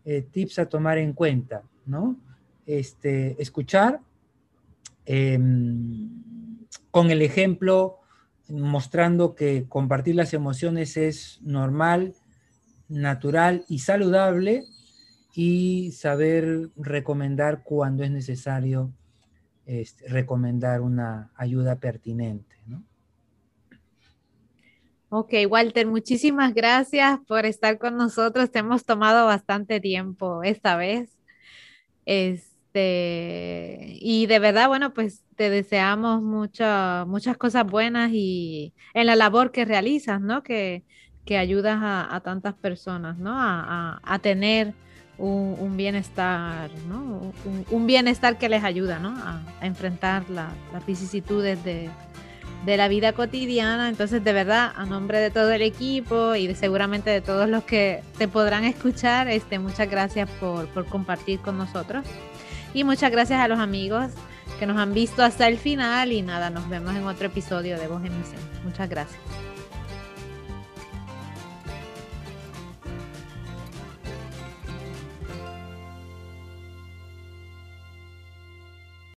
eh, tips a tomar en cuenta, ¿no? Este, escuchar, em, con el ejemplo mostrando que compartir las emociones es normal, natural y saludable y saber recomendar cuando es necesario este, recomendar una ayuda pertinente. Ok, Walter, muchísimas gracias por estar con nosotros. Te hemos tomado bastante tiempo esta vez. Este, y de verdad, bueno, pues te deseamos muchas cosas buenas y en la labor que realizas, ¿no? Que, ayudas a, tantas personas, ¿no? A, a tener un, bienestar, ¿no? Un, bienestar que les ayuda ¿no? a, enfrentar las vicisitudes de, de, la vida cotidiana. Entonces, de verdad, a nombre de todo el equipo y de, seguramente de todos los que te podrán escuchar, este, muchas gracias por, por compartir con nosotros. Y muchas gracias a los amigos que nos han visto hasta el final y nada, nos vemos en otro episodio de Voz en Misión. Muchas gracias.